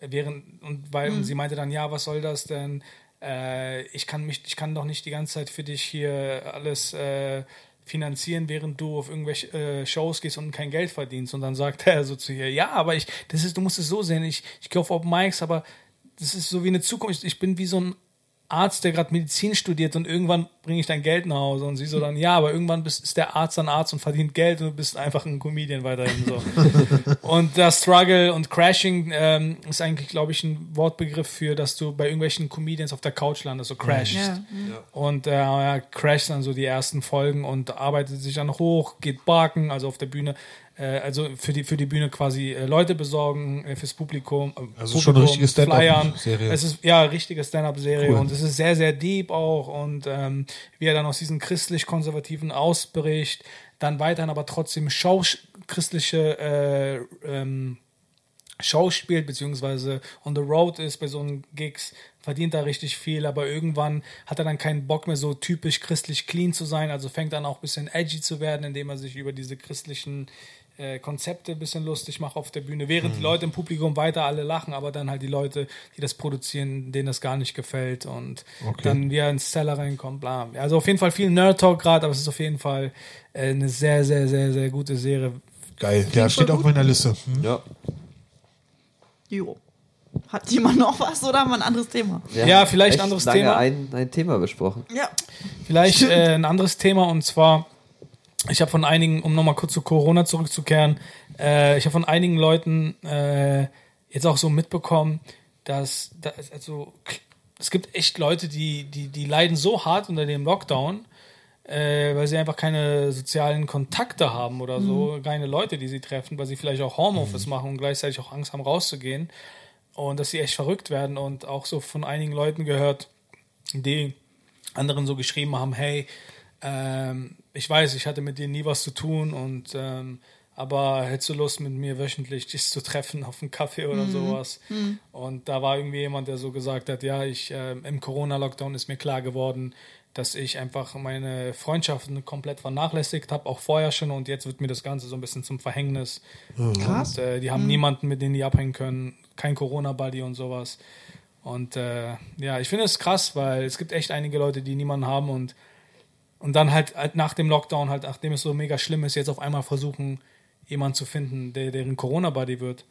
Während und weil und sie meinte dann ja was soll das denn äh, ich kann mich ich kann doch nicht die ganze Zeit für dich hier alles äh, finanzieren, während du auf irgendwelche äh, Shows gehst und kein Geld verdienst. Und dann sagt er so zu ihr, ja, aber ich, das ist, du musst es so sehen, ich, ich gehe auf Open Mics, aber das ist so wie eine Zukunft. Ich bin wie so ein Arzt, der gerade Medizin studiert und irgendwann bringe ich dein Geld nach Hause und sie so dann, ja, aber irgendwann bist, ist der Arzt dann Arzt und verdient Geld und du bist einfach ein Comedian weiterhin so. und das Struggle und Crashing ähm, ist eigentlich, glaube ich, ein Wortbegriff für, dass du bei irgendwelchen Comedians auf der Couch landest, so crashst. Ja. Und äh, er crasht dann so die ersten Folgen und arbeitet sich dann hoch, geht barken, also auf der Bühne. Äh, also für die, für die Bühne quasi äh, Leute besorgen, äh, fürs Publikum. Äh, Also schon eine richtige Flyern. Stand-up-Serie. Es ist ja richtige Stand-up-Serie Cool. und es ist sehr, sehr deep auch und ähm, wie er dann aus diesen christlich-konservativen ausbricht, dann weiterhin aber trotzdem Schaus christliche äh, ähm, Show spielt, beziehungsweise on the road ist bei so einen Gigs, verdient er richtig viel, aber irgendwann hat er dann keinen Bock mehr so typisch christlich clean zu sein, also fängt dann auch ein bisschen edgy zu werden, indem er sich über diese christlichen äh, Konzepte ein bisschen lustig macht auf der Bühne, während die Leute im Publikum weiter alle lachen, aber dann halt die Leute, die das produzieren, denen das gar nicht gefällt und Okay. dann wie er ins Zeller reinkommt, bla. Also auf jeden Fall viel Nerd-Talk gerade, aber es ist auf jeden Fall äh, eine sehr, sehr, sehr, sehr gute Serie. Geil. Ja, steht auf meiner Liste. Hm? Ja. Jo. Hat jemand noch was oder haben wir ein anderes Thema? Ja, haben vielleicht echt ein anderes lange Thema. Ein, ein Thema besprochen. Ja. Vielleicht äh, ein anderes Thema und zwar, ich habe von einigen, um nochmal kurz zu Corona zurückzukehren, äh, ich habe von einigen Leuten äh, jetzt auch so mitbekommen, dass, dass also es gibt echt Leute, die, die, die leiden so hart unter dem Lockdown, äh, weil sie einfach keine sozialen Kontakte haben oder so, keine Leute, die sie treffen, weil sie vielleicht auch Homeoffice machen und gleichzeitig auch Angst haben, rauszugehen. Und dass sie echt verrückt werden und auch so von einigen Leuten gehört, die anderen so geschrieben haben, hey, ähm, ich weiß, ich hatte mit dir nie was zu tun und ähm, aber hättest du Lust mit mir wöchentlich dich zu treffen auf einen Kaffee oder sowas? Und da war irgendwie jemand, der so gesagt hat, ja, ich ähm, im Corona-Lockdown ist mir klar geworden, dass ich einfach meine Freundschaften komplett vernachlässigt habe, auch vorher schon und jetzt wird mir das Ganze so ein bisschen zum Verhängnis. Krass. Und, äh, die haben niemanden, mit dem die abhängen können, kein Corona-Buddy und sowas. Und äh, ja, ich finde es krass, weil es gibt echt einige Leute, die niemanden haben und, und dann halt, halt nach dem Lockdown, halt nachdem es so mega schlimm ist, jetzt auf einmal versuchen, jemanden zu finden, der deren Corona-Buddy wird.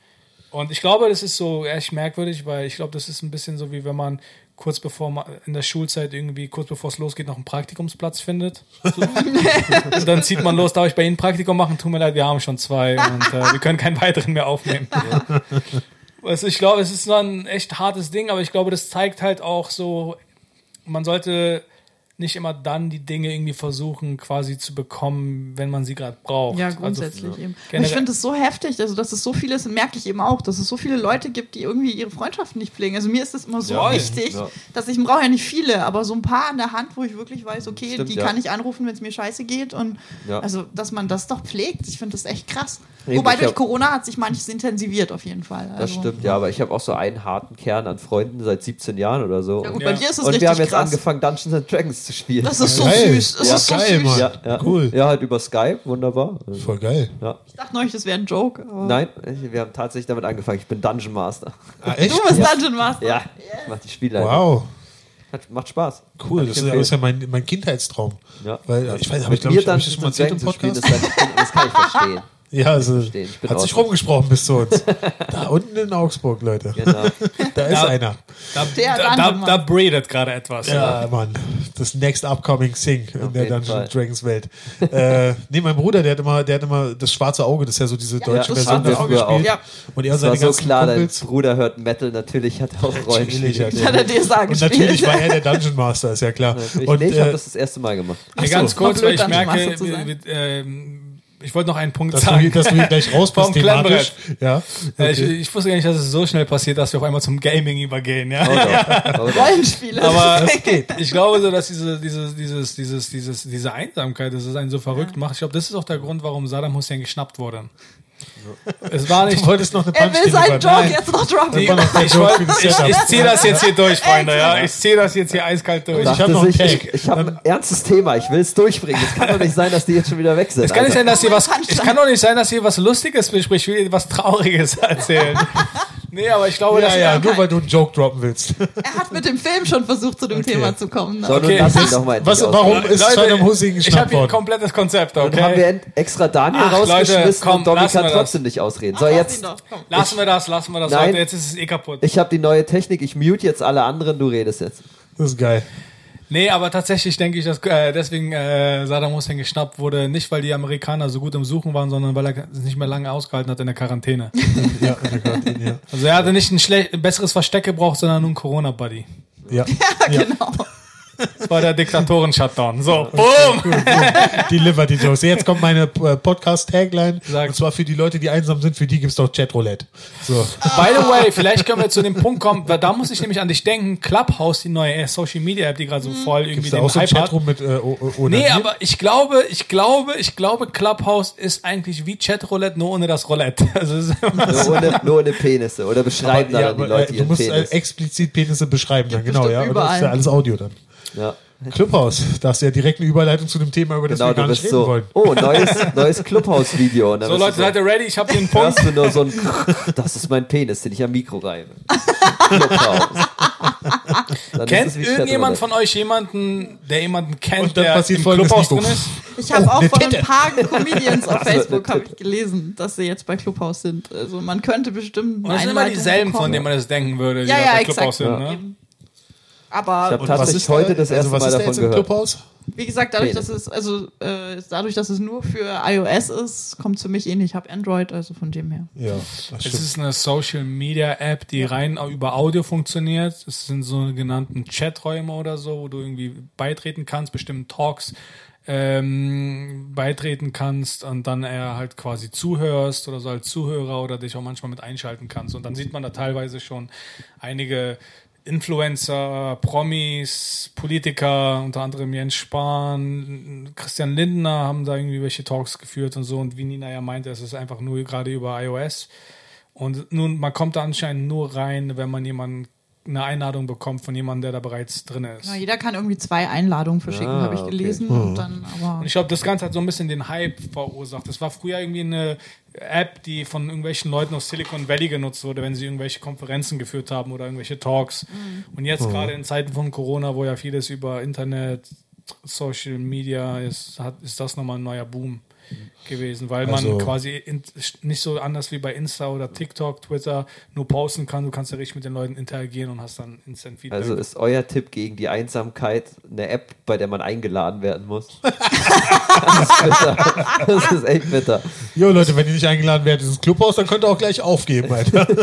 Und ich glaube, das ist so echt merkwürdig, weil ich glaube, das ist ein bisschen so, wie wenn man kurz bevor man in der Schulzeit irgendwie, kurz bevor es losgeht, noch einen Praktikumsplatz findet. So. und dann zieht man los, darf ich bei Ihnen ein Praktikum machen? Tut mir leid, wir haben schon zwei und äh, wir können keinen weiteren mehr aufnehmen. Also ich glaube, es ist so ein echt hartes Ding, aber ich glaube, das zeigt halt auch so, man sollte nicht immer dann die Dinge irgendwie versuchen, quasi zu bekommen, wenn man sie gerade braucht. Ja, Also, grundsätzlich eben. Aber generell- ich finde es so heftig, also dass es so viele, das merke ich eben auch, dass es so viele Leute gibt, die irgendwie ihre Freundschaften nicht pflegen. Also mir ist das immer so Ja, wichtig, ja. dass ich brauche ja nicht viele, aber so ein paar an der Hand, wo ich wirklich weiß, okay, Stimmt, die ja. kann ich anrufen, wenn es mir scheiße geht. Und Ja. also, dass man das doch pflegt, ich finde das echt krass. Eben, Wobei durch hab- Corona hat sich manches intensiviert auf jeden Fall. Das Also, stimmt, ja, aber ich habe auch so einen harten Kern an Freunden seit 17 Jahren oder so. Ja, gut, und bei dir ist es und richtig wir haben jetzt krass. angefangen, Dungeons and Dragons zu spielen. Das ist so Geil. süß. Das Ja, ist so geil, süß. Mann. ja, ja. Cool. Ja, halt über Skype, wunderbar. Voll geil. Ja. Ich dachte neulich, das wäre ein Joke. Aber Nein, wir haben tatsächlich damit angefangen. Ich bin Dungeon Master. Ah, echt? Du bist Dungeon Master. Ja, ich mach die Spielleitung. Wow. Hat, macht Spaß. Cool, das ist, ja- empfehlen. ist ja mein, mein Kindheitstraum. Ja. Weil, ich weiß, habe ich glaube ich, hab ich das mal erzählt im spielen, Podcast? ist dann, das kann ich verstehen. Ja, also hat sich rumgesprochen bis zu uns. da unten in Augsburg, Leute. Genau. Da ist Ja. einer. Da, Der da, da, da breedet gerade etwas. Ja, Mann. Das next upcoming Thing in der Dungeons Fall. Dragons Welt. äh, nee, mein Bruder, der hat immer, der hat immer das schwarze Auge, das ist ja so diese deutsche das Version davon auch. gespielt. Ja. Und er und Es war seine so ganzen klar, dein Kumpels. Bruder hört Metal, natürlich hat er auch Natürlich Rollenspiele. hat Das hat er dir sagen Und natürlich war er der Dungeon Master, ist ja klar. Natürlich. Und nee, ich habe äh, das das erste Mal gemacht. Ja, ganz kurz, weil ich merke, Ich wollte noch einen Punkt dass, du, sagen. hier- dass du hier gleich raus bist Vom thematisch. Ja. Äh, Ich, Okay. ich wusste gar nicht, dass es so schnell passiert, dass wir auf einmal zum Gaming übergehen. Ja? Oh doch, oh doch. Rollenspiele. Aber ich glaube so, dass diese, dieses, dieses, dieses, dieses, diese Einsamkeit, dass es einen so verrückt macht. Ich glaube, das ist auch der Grund, warum Saddam Hussein geschnappt wurde. Es war nicht. Du wolltest noch eine er will seinen. Joke Nein. jetzt noch droppen. Die, ich ich, ich ziehe das jetzt hier durch, Freunde. Ja? Ich ziehe das jetzt hier eiskalt durch. Ich hab Dachte noch einen sich, ich, ich habe ein ernstes Thema, ich will es durchbringen. Es kann doch nicht sein, dass die jetzt schon wieder weg sind. Es kann nicht sein, dass ihr was. Es kann doch nicht sein, dass ihr was Lustiges bespricht. Ich will was Trauriges erzählen. Nee, aber ich glaube, Ja, dass ja, nur weil du einen Joke droppen willst. Er hat mit dem Film schon versucht, zu dem Okay. Thema zu kommen. Ne? So, Okay. lass ihn Was- doch mal was- warum ist Saddam Hussein ich geschnappt habe hier ein komplettes Konzept, Dann haben wir okay? extra Daniel Ach, Leute, rausgeschmissen komm, und lassen kann trotzdem nicht ausreden. So, Lass jetzt, komm. Lassen wir das, lassen wir das Nein. heute. Jetzt ist es eh kaputt. ich habe die neue Technik, ich mute jetzt alle anderen, du redest jetzt. Das ist geil. Nee, aber tatsächlich denke ich, dass äh, deswegen äh, Saddam Hussein geschnappt wurde, nicht weil die Amerikaner so gut im Suchen waren, sondern weil er es nicht mehr lange ausgehalten hat in der Quarantäne. Ja, oh Gott, ja. Also er hatte nicht ein, ein besseres Versteck gebraucht, sondern nur ein Corona-Buddy. ja. ja. Genau. Das war der Diktatoren-Shutdown. So, boom! Die Liberty Jokes. Jetzt kommt meine äh, Podcast-Tagline. Und zwar für die Leute, die einsam sind, für die gibt's doch Chatroulette. So. By the way, vielleicht können wir zu dem Punkt kommen, weil da muss ich nämlich an dich denken, Clubhouse, die neue äh, Social-Media-App, die gerade so voll irgendwie Gibt's da den auch so einen Hype hat. Chatroom mit äh, o- o- Nee, aber ich glaube, ich glaube, ich glaube, Clubhouse ist eigentlich wie Chatroulette, nur ohne das Roulette. Also es Nur ohne, nur ohne Penisse. Oder beschreiben Aber, ja, dann die aber, Leute äh, du ihren musst äh, Penis. explizit Penisse beschreiben dann, genau, ja. Und das ist ja überall. alles Audio dann. Ja. Clubhouse, da hast du ja direkt eine Überleitung zu dem Thema, über das Genau, wir gar du nicht bist reden so, wollen. oh, neues, neues Clubhouse-Video. Und dann so, Leute, seid ihr ready? Ich habe hier einen Punkt. hörst du nur so ein, das ist mein Penis, den ich am Mikro reibe. Clubhouse. Dann Kennt ist irgendjemand von euch jemanden, der jemanden kennt, der passiert im Nico. drin ist? Ich habe Oh, auch von ein Tette. paar Comedians auf so, eine Facebook habe ich gelesen, dass sie jetzt bei Clubhouse sind. Also man könnte bestimmt Und das sind immer dieselben, von bekommen. denen man das denken würde, die Ja, da ja, bei exakt. Clubhouse sind. Ja. Ne? Aber Ich hab Und tatsächlich da- heute das erste also was Mal da davon im gehört. Clubhouse? wie gesagt, dadurch, dass es also äh, dadurch, dass es nur für iOS ist, kommt es für mich eh nicht. Ich habe Android, also von dem her. Ja, das Es ist eine Social Media App, die rein über Audio funktioniert. Es sind so genannten Chaträume oder so, wo du irgendwie beitreten kannst, bestimmten Talks ähm, beitreten kannst und dann eher halt quasi zuhörst oder so als Zuhörer oder dich auch manchmal mit einschalten kannst. Und dann sieht man da teilweise schon einige Influencer, Promis, Politiker, unter anderem Jens Spahn, Christian Lindner haben da irgendwie welche Talks geführt und so. Und wie Nina ja meinte, es ist einfach nur gerade über iOS. Und nun, man kommt da anscheinend nur rein, wenn man jemanden eine Einladung bekommt von jemandem, der da bereits drin ist. Ja, jeder kann irgendwie zwei Einladungen verschicken, Ah, habe ich okay. gelesen. Und dann, aber Und ich glaube, das Ganze hat so ein bisschen den Hype verursacht. Das war früher irgendwie eine App, die von irgendwelchen Leuten aus Silicon Valley genutzt wurde, wenn sie irgendwelche Konferenzen geführt haben oder irgendwelche Talks. Und jetzt gerade in Zeiten von Corona, wo ja vieles über Internet, Social Media ist, hat, ist das nochmal ein neuer Boom gewesen, weil man Also- quasi in, nicht so anders wie bei Insta oder TikTok, Twitter nur posten kann. Du kannst ja richtig mit den Leuten interagieren und hast dann Instant Feedback. Also ist euer Tipp gegen die Einsamkeit eine App, bei der man eingeladen werden muss? das, ist bitter. das ist echt bitter. Jo, Leute, wenn ihr nicht eingeladen werdet ins Clubhaus, dann könnt ihr auch gleich aufgeben, Alter.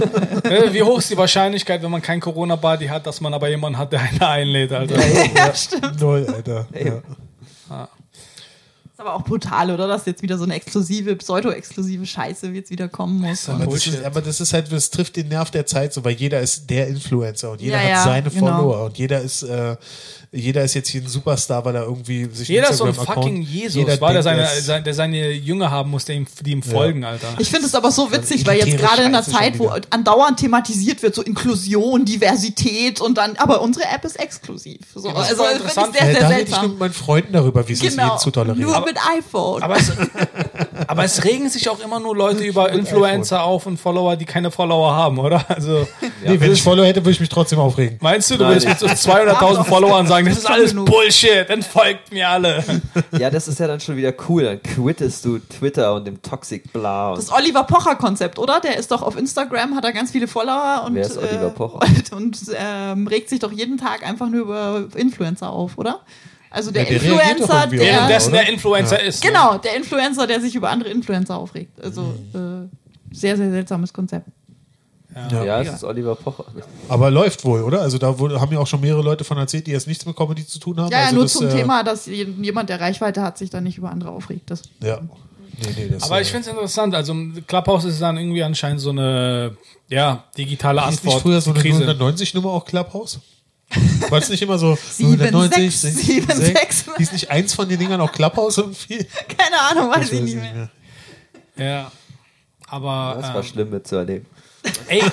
Äh, Wie hoch ist die Wahrscheinlichkeit, wenn man kein Corona-Buddy hat, dass man aber jemanden hat, der einen einlädt, Alter? Null, Alter. Ja. Eben. Aber auch brutal, oder? Dass jetzt wieder so eine exklusive, pseudo-exklusive Scheiße jetzt wieder kommen muss. Aber das, ist, aber das ist halt, das trifft den Nerv der Zeit so, weil jeder ist der Influencer und jeder Ja, hat ja, seine genau. Follower und jeder ist, äh, jeder ist jetzt hier ein Superstar, weil er irgendwie sich Jeder ist so ein fucking Jesus, jeder war, der denkt, seine, er ist- sein- der seine Jünger haben muss, der ihm, die ihm folgen, Alter. Ich finde es aber so witzig, weil jetzt gerade in der Zeit, wo andauernd thematisiert wird, so Inklusion, Diversität und dann, aber unsere App ist exklusiv. So, das ist also ich interessant. sehr, Äh, sehr da rede ich nur seltsam. mit meinen Freunden darüber, wie es ist, Genau, jeden zu tolerieren. nur mit iPhone. Aber es, aber es regen sich auch immer nur Leute über Influencer auf und Follower, die keine Follower haben, oder? Also, nee, wenn ich Follower hätte, würde ich mich trotzdem aufregen. meinst du, du Nein, würdest mit so 200.000 Followern sagen, das ist alles. Bullshit, dann folgt mir alle. Ja, das ist ja dann schon wieder cool. Dann quittest du Twitter und dem Toxic Bla. Das Oliver Pocher-Konzept, oder? Der ist doch auf Instagram, hat er ganz viele Follower und, Wer ist Oliver äh, Pocher? und, und ähm, regt sich doch jeden Tag einfach nur über Influencer auf, oder? Also der, Ja, der Influencer, der. Währenddessen der Influencer ist. ne? Genau, der Influencer, der sich über andere Influencer aufregt. Also Mhm. äh, sehr, sehr seltsames Konzept. Ja. ja, es ist Oliver Pocher. Aber läuft wohl, oder? Also da wurde, haben ja auch schon mehrere Leute von erzählt, die jetzt nichts mit Comedy zu tun haben. Ja, ja, also nur das, zum äh, Thema, dass jemand, der Reichweite hat, sich dann nicht über andere aufregt. Das, Ja. Nee, nee, das, Aber äh, ich finde es interessant. Also Clubhouse ist dann irgendwie anscheinend so eine ja, digitale Ist nicht Antwort. früher so eine Krise. 090-Nummer auch Clubhouse? War es nicht immer so Sieben, 090, sechs, 6, sieben, 6? sechs. Hieß nicht eins von den Dingern auch Clubhouse irgendwie? keine Ahnung, weiß ich weiß nicht ich mehr. Ja. Aber Das ähm, war schlimm mitzuerleben. Ey.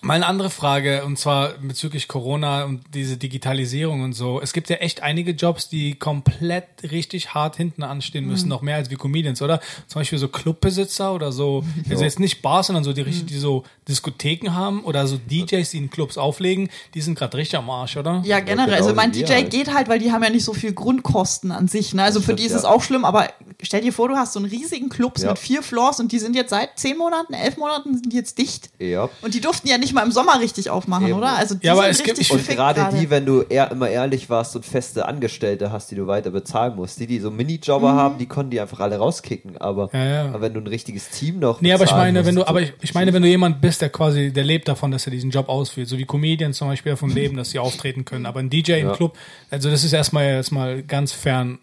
Mal eine andere Frage, und zwar bezüglich Corona und diese Digitalisierung und so. Es gibt ja echt einige Jobs, die komplett richtig hart hinten anstehen müssen, Mhm. noch mehr als wie Comedians, oder? Zum Beispiel so Clubbesitzer oder so, also jetzt nicht Bars, sondern so die richtig, die so Diskotheken haben oder so DJs, die in Clubs auflegen, die sind gerade richtig am Arsch, oder? Ja, generell. genau also mein wie wir DJ halt. geht halt, weil die haben ja nicht so viel Grundkosten an sich. Ne? Also für die ist es auch schlimm, aber stell dir vor, du hast so einen riesigen Clubs Ja. mit vier Floors und die sind jetzt seit zehn Monaten, elf Monaten sind die jetzt dicht. Ja. Und die durften ja nicht mal im Sommer richtig aufmachen, Eben. oder? Also die Ja, aber sind es gibt- Und gerade die, wenn du eher immer ehrlich warst und feste Angestellte hast, die du weiter bezahlen musst, die, die so Minijobber haben, die konnten die einfach alle rauskicken. Aber, Ja, ja. aber wenn du ein richtiges Team noch. Nee, aber ich meine, musst, wenn du, aber ich, ich meine, wenn du jemand bist, der quasi, der lebt davon, dass er diesen Job ausführt, so wie Comedians zum Beispiel davon leben, dass sie auftreten können. Aber ein DJ im Ja. Club, also das ist erstmal erstmal ganz fern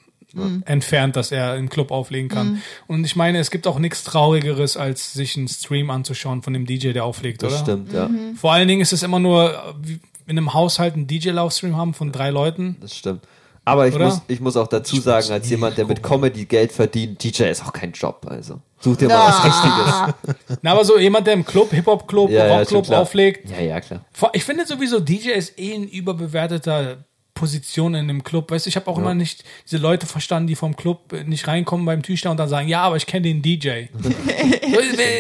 entfernt, dass er im Club auflegen kann. Und ich meine, es gibt auch nichts Traurigeres, als sich einen Stream anzuschauen von dem DJ, der auflegt, Das oder? stimmt, ja. Vor allen Dingen ist es immer nur, wie in einem Haushalt einen DJ-Livestream haben von drei Leuten. Das stimmt. Aber ich Oder? muss, ich muss auch dazu sagen, als jemand, der mit Comedy Geld verdient, DJ ist auch kein Job. Also such dir mal was Richtiges. Na, aber so jemand, der im Club, Hip-Hop-Club, Ja, ja, Rock-Club klar. auflegt, Ja, ja, klar. Ich finde sowieso, DJ ist eh ein überbewerteter Position in dem Club. Weißt du, ich habe auch immer nicht diese Leute verstanden, die vom Club nicht reinkommen beim Tischler und dann sagen, ja, aber ich kenne den DJ. so,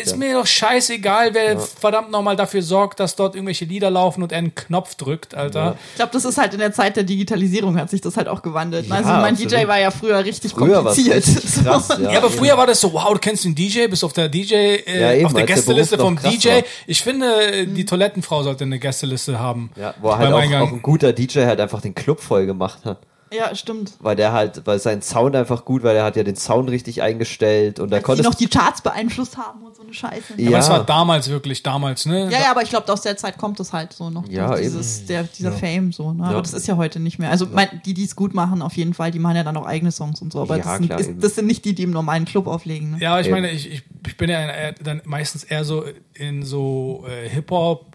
ist mir doch scheißegal, wer verdammt nochmal dafür sorgt, dass dort irgendwelche Lieder laufen und er einen Knopf drückt, Alter. Ich glaube, das ist halt in der Zeit der Digitalisierung hat sich das halt auch gewandelt. also mein absolut. DJ war ja früher richtig Früher kompliziert. richtig krass. Ja, Ja, aber eben. früher war das so, wow, du kennst den DJ, bist auf der DJ, äh, Ja, eben, auf der Gästeliste vom DJ. war. Ich finde, die Toilettenfrau sollte eine Gästeliste haben. Ja, wo halt auch, Eingang. auch ein guter DJ halt einfach den Club voll gemacht hat. ja, stimmt. Weil der halt, weil sein Sound einfach gut, weil er hat ja den Sound richtig eingestellt und da Die konntest noch die Charts beeinflusst haben und so eine Scheiße. Ja. Aber es war damals wirklich, damals, ne? Ja, ja, aber ich glaube, aus der Zeit kommt es halt so noch. Ja, dieses, der, dieser Ja. Fame so. Ne? Aber Ja. das ist ja heute nicht mehr. Also mein, die, die es gut machen, auf jeden Fall, die machen ja dann auch eigene Songs und so. Aber Ja, das, sind, klar, ist, eben. das sind nicht die, die im normalen Club auflegen. Ne? Ja, ich Eben. meine, ich, ich, ich bin ja dann meistens eher so in so äh, Hip-Hop,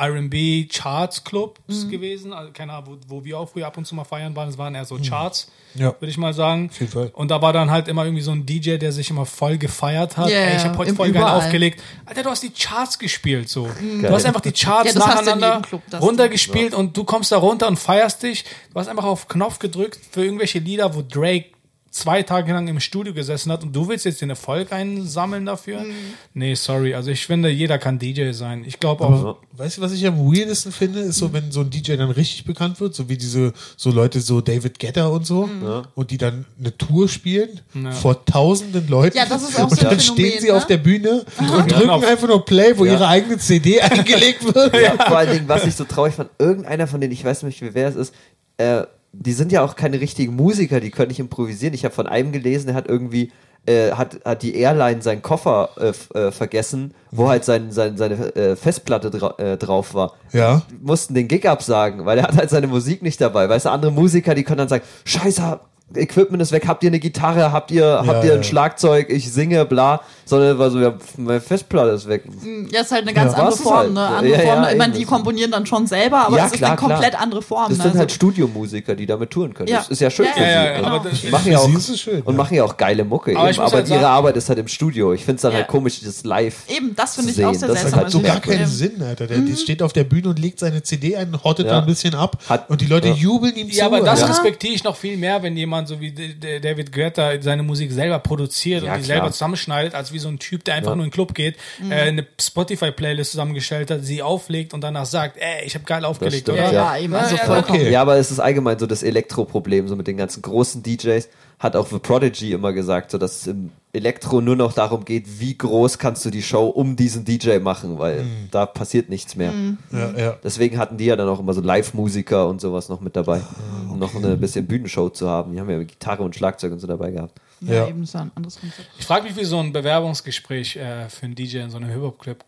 R&B Charts Clubs Mhm. gewesen. Also keine Ahnung, wo, wo wir auch früher ab und zu mal feiern waren. Es waren eher so Charts, Ja. würde ich mal sagen. Fall. Und da war dann halt immer irgendwie so ein DJ, der sich immer voll gefeiert hat. Ja, Ey, ich habe heute voll geil überall. aufgelegt. Alter, du hast die Charts gespielt so. Du Geil. hast einfach die Charts Ja, du nacheinander Club, runtergespielt und du kommst da runter und feierst dich. Du hast einfach auf Knopf gedrückt für irgendwelche Lieder, wo Drake zwei Tage lang im Studio gesessen hat und du willst jetzt den Erfolg einsammeln dafür? Mhm. Nee, sorry. Also ich finde, jeder kann DJ sein. Ich glaube auch. Aber weißt du, was ich am weirdesten finde, ist so, wenn so ein DJ dann richtig bekannt wird, so wie diese so Leute, so David Guetta und so, Mhm. und die dann eine Tour spielen vor tausenden Leuten. Ja, das ist auch und so ein dann Phänomen, stehen sie ne? auf der Bühne und drücken Knopf. einfach nur Play, wo ihre eigene CD eingelegt wird. Ja, vor allen Dingen, was ich so traurig fand, irgendeiner von denen, ich weiß nicht, wer es ist, äh, die sind ja auch keine richtigen Musiker, die können nicht improvisieren. Ich habe von einem gelesen, der hat irgendwie, äh, hat, hat die Airline seinen Koffer äh, äh, vergessen, wo halt sein, sein, seine äh, Festplatte dra äh, drauf war. Ja. Die mussten den Gig absagen, weil er hat halt seine Musik nicht dabei. Weißt du, andere Musiker, die können dann sagen, scheiße, Equipment ist weg, habt ihr eine Gitarre, habt ihr, habt ihr ja. ein Schlagzeug, ich singe, bla, sondern war so, ja, meine Festplatte ist weg. Ja, ist halt eine ganz Ja, andere Form. halt Ne? Andere Ja, ja, Form. ich meine, die komponieren dann schon selber, aber Ja, es ist klar, eine komplett klar. andere Form. Das ne? sind halt Also- Studiomusiker, die damit touren können. Ja. Das ist ja schön Ja, für ja, sie. ja, ja, und aber das- machen ja auch, schön, und ja. machen ja auch geile Mucke. Aber eben, aber halt ihre sagen- Arbeit ist halt im Studio. Ich finde es dann Ja. halt komisch, dieses Live. Eben, das finde ich auch sehr Das seltsam. halt Also So gar ja, keinen Sinn, Alter. Der, der steht auf der Bühne und legt seine CD ein, hottet Ja. da ein bisschen ab Hat- und die Leute ja. jubeln ihm zu. Ja, aber das respektiere ich noch viel mehr, wenn jemand so wie David Guetta seine Musik selber produziert Ja, und die klar. selber zusammenschneidet, als wie so ein Typ, der einfach Ja. nur in den Club geht, äh, eine Spotify-Playlist zusammengestellt hat, sie auflegt und danach sagt, ey, ich habe geil aufgelegt, stimmt, oder? Ja, ja, eben. Also Ja, ja, vollkommen. okay. Ja, aber es ist allgemein so das Elektroproblem, so mit den ganzen großen DJs. Hat auch The Prodigy immer gesagt, so dass es im Elektro nur noch darum geht, wie groß kannst du die Show um diesen DJ machen, weil da passiert nichts mehr. Ja, ja. Deswegen hatten die ja dann auch immer so Live-Musiker und sowas noch mit dabei, um noch eine bisschen Bühnenshow zu haben. Die haben ja Gitarre und Schlagzeug und so dabei gehabt. Ja, Ja. eben ja ein anderes Konzept. Ich frage mich, wie so ein Bewerbungsgespräch äh, für einen DJ in so einem Hip-Hop-Club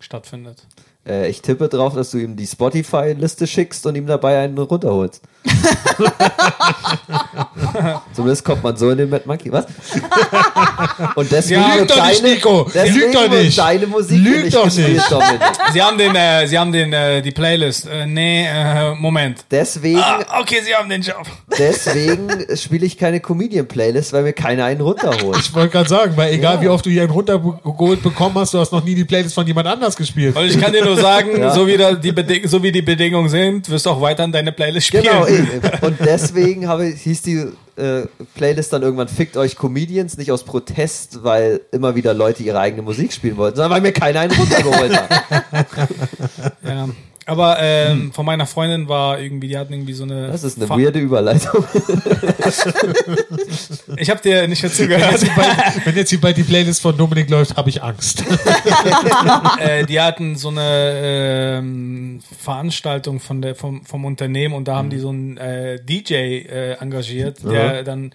stattfindet. Äh, ich tippe drauf, dass du ihm die Spotify-Liste schickst und ihm dabei einen runterholst. Zumindest kommt man so in den Mad Monkey. Was? Und deswegen Ja, wird doch nicht, deine- Nico. deswegen Lüg doch nicht. Deine Musik Lüg nicht doch gespielt, nicht. Dominik. Sie haben den, äh, Sie haben den, äh, die Playlist. Äh, nee, äh, Moment. Deswegen, Ah, okay, Sie haben den Job. deswegen spiele ich keine Comedian-Playlist, weil mir keiner einen runterholt. Ich wollte gerade sagen, weil egal wie oft du hier einen runtergeholt bekommen hast, du hast noch nie die Playlist von jemand anders gespielt. Und ich kann dir nur sagen, Ja. so, wie die so wie die Bedingungen sind, wirst du auch weiterhin deine Playlist spielen. Genau, eben. Und deswegen habe, hieß die äh, Playlist dann irgendwann Fickt euch Comedians, nicht aus Protest, weil immer wieder Leute ihre eigene Musik spielen wollten, sondern weil mir keiner einen runtergeholt hat. Ja. Aber ähm, von meiner Freundin war irgendwie, die hatten irgendwie so eine. Das ist eine Fa- weirde Überleitung. Ich habe dir nicht dazu Wenn gehört. jetzt, hier bald, wenn jetzt hier bald die Playlist von Dominik läuft, habe ich Angst. äh, die hatten so eine ähm, Veranstaltung von der, vom, vom Unternehmen und da haben die so einen äh, DJ äh, engagiert, der dann äh,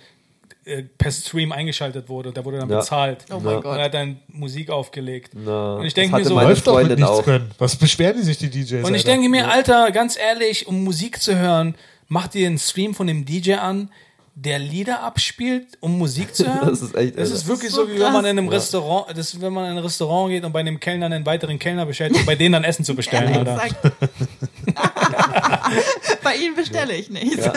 per Stream eingeschaltet wurde. Der wurde dann Ja. bezahlt. Oh mein Und Gott. er hat dann Musik aufgelegt. Na, Und ich das denke mir so, Läuft doch mit nichts auch. können. Was beschweren die sich, die DJs? Und ich Alter? denke mir, Alter, ganz ehrlich, um Musik zu hören, mach dir einen Stream von dem DJ an, der Lieder abspielt, um Musik zu hören. Das ist echt Das ist wirklich so so, wie wenn man in einem Restaurant, das ist, wenn man in ein Restaurant geht und bei einem Kellner einen weiteren Kellner bestellt, um bei denen dann Essen zu bestellen, Alter. Bei Ihnen bestelle ich nichts.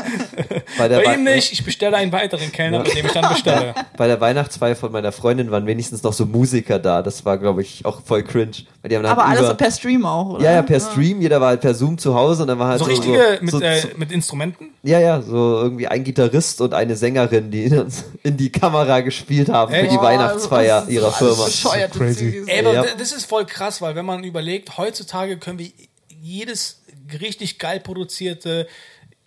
Bei der, Bei Wei- ihm nicht, ich bestelle einen weiteren Kellner, bei dem ich dann bestelle. bei der Weihnachtsfeier von meiner Freundin waren wenigstens noch so Musiker da. Das war, glaube ich, auch voll cringe. Weil die haben Aber alles über, so per Stream auch, oder? Ja, ja, per Stream. Jeder war halt per Zoom zu Hause und dann war halt So so. richtige so, mit, so, äh, so, mit Instrumenten? ja, ja, so irgendwie ein Gitarrist und eine Sängerin, die in, in die Kamera gespielt haben für Echt? die Boah, Weihnachtsfeier ist ihrer Firma. Bescheuert So crazy. Ey, aber Ja. das ist voll krass, weil wenn man überlegt, heutzutage können wir jedes richtig geil produzierte,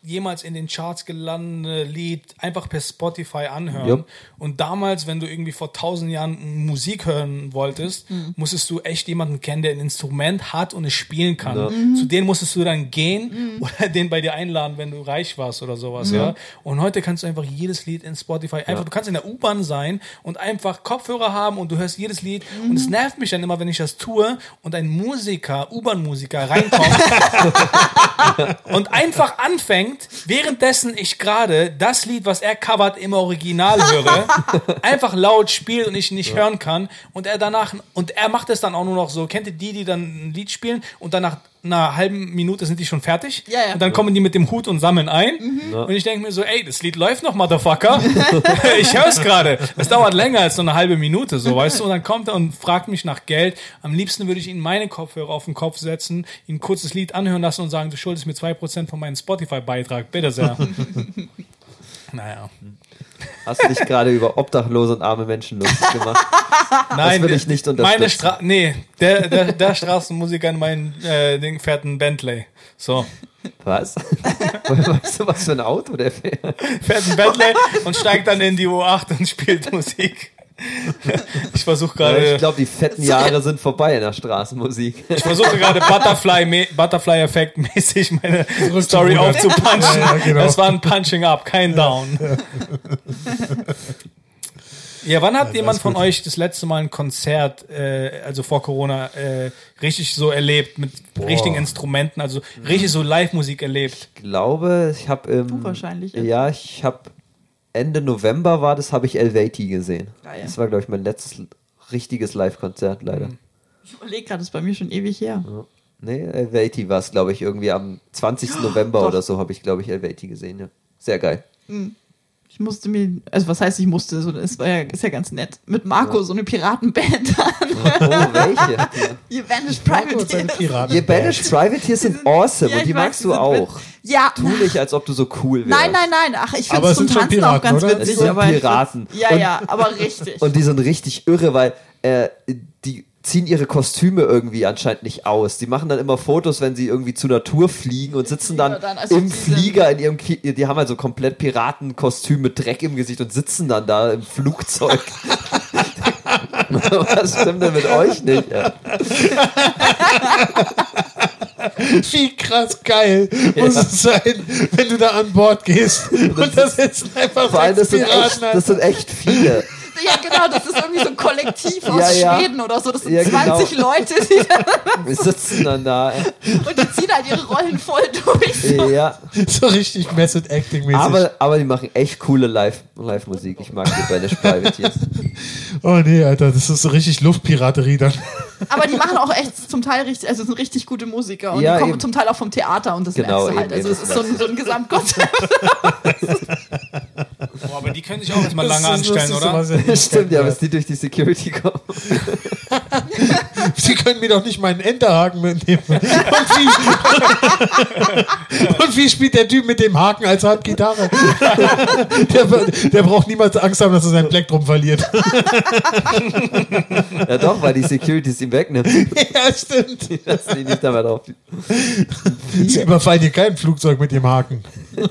jemals in den Charts gelandete Lied einfach per Spotify anhören. Jupp. Und damals, wenn du irgendwie vor tausend Jahren Musik hören wolltest, musstest du echt jemanden kennen, der ein Instrument hat und es spielen kann. Zu denen musstest du dann gehen oder den bei dir einladen, wenn du reich warst oder sowas, ja. Und heute kannst du einfach jedes Lied in Spotify einfach, du kannst in der U-Bahn sein und einfach Kopfhörer haben und du hörst jedes Lied und es nervt mich dann immer, wenn ich das tue und ein Musiker, U-Bahn-Musiker reinkommt und einfach anfängt, währenddessen ich gerade das Lied, was er covert, im Original höre, einfach laut spielt und ich nicht hören kann. Und er danach, und er macht es dann auch nur noch so, kennt ihr die, die dann ein Lied spielen und danach einer halben Minute sind die schon fertig Ja, ja. und dann kommen die mit dem Hut und sammeln ein und ich denke mir so, ey, das Lied läuft noch, Motherfucker. ich höre es gerade. Es dauert länger als so eine halbe Minute, so, weißt du, und dann kommt er und fragt mich nach Geld. Am liebsten würde ich ihm meine Kopfhörer auf den Kopf setzen, ihm ein kurzes Lied anhören lassen und sagen, du schuldest mir 2% von meinem Spotify-Beitrag, bitte sehr. naja. Hast du dich gerade über obdachlose und arme Menschen lustig gemacht? Nein, will ich nicht Meine unterstützen. Stra nee, der, der, der Straßenmusiker in meinem äh, Ding fährt ein Bentley. So. Was? weißt du, was für ein Auto der fährt? fährt ein Bentley und steigt dann in die U8 und spielt Musik. Ich versuche Ja, gerade, ich glaube, die fetten Jahre sind vorbei in der Straßenmusik. ich versuche gerade Butterfly, Butterfly Effekt mäßig meine Zurück Story aufzupunchen. Ja, ja, genau. Das war ein Punching Up, kein Down. Ja, wann hat jemand ist von gut. euch das letzte Mal ein Konzert, äh, also vor Corona, äh, richtig so erlebt, mit richtigen Instrumenten, also richtig so Live-Musik erlebt? Ich glaube, ich habe im. Du wahrscheinlich, ja. Ja, ich habe Ende November war das, habe ich Elvati gesehen. Geil. Das war, glaube ich, mein letztes richtiges Live-Konzert, leider. Ich überlege gerade, das ist bei mir schon ewig her. Nee, Elvati war es, glaube ich, irgendwie am 20. November doch. oder so habe ich, glaube ich, Elvati gesehen, ja. Sehr geil. Ich musste mir, also was heißt ich musste, so, es war ja, ist ja ganz nett, mit Marco so eine Piratenband Oh, welche? Und seine Privateers. Ihr Banished Privateers sind awesome Ja, und die weiß, magst du auch. Ja, Tu nicht, als ob du so cool wärst. nein, nein, nein, ach, ich finde es es zum Tanzen auch Piraten, ganz oder? Es witzig. sind aber Piraten. Ja, ja, aber richtig. Und die sind richtig irre, weil äh, ziehen ihre Kostüme irgendwie anscheinend nicht aus. Die machen dann immer Fotos, wenn sie irgendwie zur Natur fliegen und sitzen dann, dann, also im Flieger in ihrem Ki die haben also komplett Piratenkostüm mit Dreck im Gesicht und sitzen dann da im Flugzeug. Was stimmt denn mit euch nicht? Ja. Wie krass geil muss es sein, wenn du da an Bord gehst und da sitzen einfach Vor allem, das sind, echt, das sind echt viele. Ja, genau, das ist irgendwie so ein Kollektiv aus Ja, ja. Schweden oder so. Das sind Ja, genau. 20 Leute, die da, Wir sitzen dann da. und die ziehen halt ihre Rollen voll durch. So. Ja. so richtig Method Acting mäßig. Aber, aber die machen echt coole Live- Live-Musik. ich mag die Banish Privateers. oh nee, Alter, das ist so richtig Luftpiraterie dann. Aber die machen auch echt zum Teil richtig, also sind richtig gute Musiker und Ja, die kommen eben. zum Teil auch vom Theater und das Genau, merkst du halt. eben, Also es ist so ein, so ein Gesamtkonzept. Boah, aber die können sich auch erstmal lange Das ist- das anstellen, oder? Stimmt, ja, bis die durch die Security kommen. Sie können mir doch nicht meinen Enterhaken mitnehmen. Und wie, und wie spielt der Typ mit dem Haken als Handgitarre? Der, der braucht niemals Angst haben, dass er sein Plektrum verliert. Ja doch, weil die Securities ihm wegnimmt. Ja, stimmt. Dass die nicht dabei drauf. Sie überfallen hier kein Flugzeug mit dem Haken.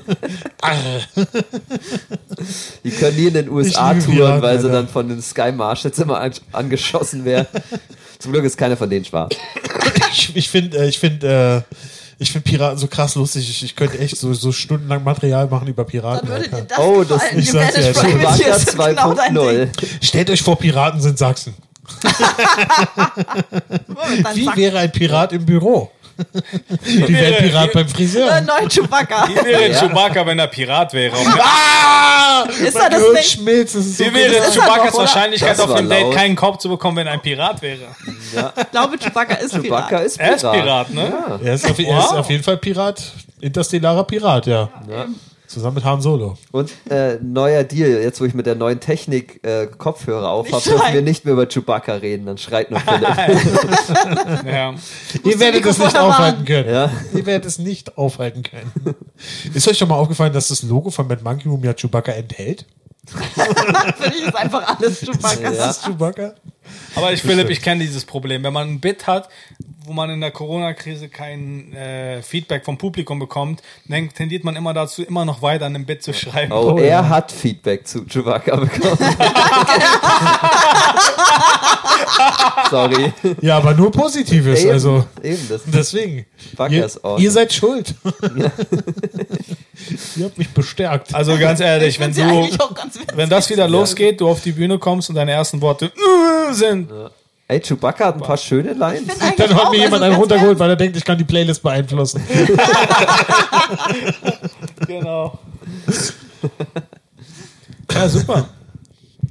Die können nie in den USA touren, weil sie dann von den Sky Marshals immer an, angeschossen werden. Zum Glück ist keiner von denen schwarz. Ich, ich finde, äh, ich finde, äh, ich finde Piraten so krass lustig. Ich, ich könnte echt so, so stundenlang Material machen über Piraten. Das Oh, das- gefallen. ich sag's ja, Privateers sind genau dein Ding. 2.0. Stellt euch vor, Piraten sind Sachsen. Wie zack. wäre ein Pirat im Büro? Wie wäre ein Pirat beim Friseur? Neu Chewbacca. Wie wäre Ja. Chewbacca, wenn er Pirat wäre? Ah! Ist er das nicht? schmilzt. Das ist so Wie wäre ist er Chewbaccas oder? Wahrscheinlichkeit, Das auf dem Date keinen Korb zu bekommen, wenn er ein Pirat wäre? Ich glaube, Chewbacca ist Chewbacca Pirat. ist Er Pirat. ist Pirat, ne? Ja. Er ist, auf, er ist auf jeden Fall Pirat. Interstellarer Pirat, ja. Ja. Zusammen mit Han Solo. Und äh, neuer Deal, jetzt wo ich mit der neuen Technik äh, Kopfhörer auf Nicht habe, dürfen wir nicht mehr über Chewbacca reden, dann schreit nur Philipp. Ja. Ihr werdet es nicht aufhalten können. ja. Ihr werdet es nicht aufhalten können. Ist euch schon mal aufgefallen, dass das Logo von Mad Monkey Room ja Chewbacca enthält? Für dich ist einfach alles Chewbacca. Ja. Das ist Chewbacca? Aber ich, Philipp, ich kenne dieses Problem. Wenn man ein Bit hat, wo man in der Corona-Krise kein äh, Feedback vom Publikum bekommt, dann tendiert man immer dazu, immer noch weiter an dem Bit zu schreiben. Oh, Oh, er ja. hat Feedback zu Chewbacca bekommen. Sorry. Ja, aber nur Positives. Eben, Also eben das. deswegen. Ihr, ihr seid schuld. ihr habt mich bestärkt. Also ganz ehrlich, wenn du, wenn das wieder losgeht, du auf die Bühne kommst und deine ersten Worte äh, sind. Ey, Chewbacca hat ein paar schöne Lines. Dann hat auch, mir jemand also einen runtergeholt, weil er denkt, ich kann die Playlist beeinflussen. Genau. Ja, super.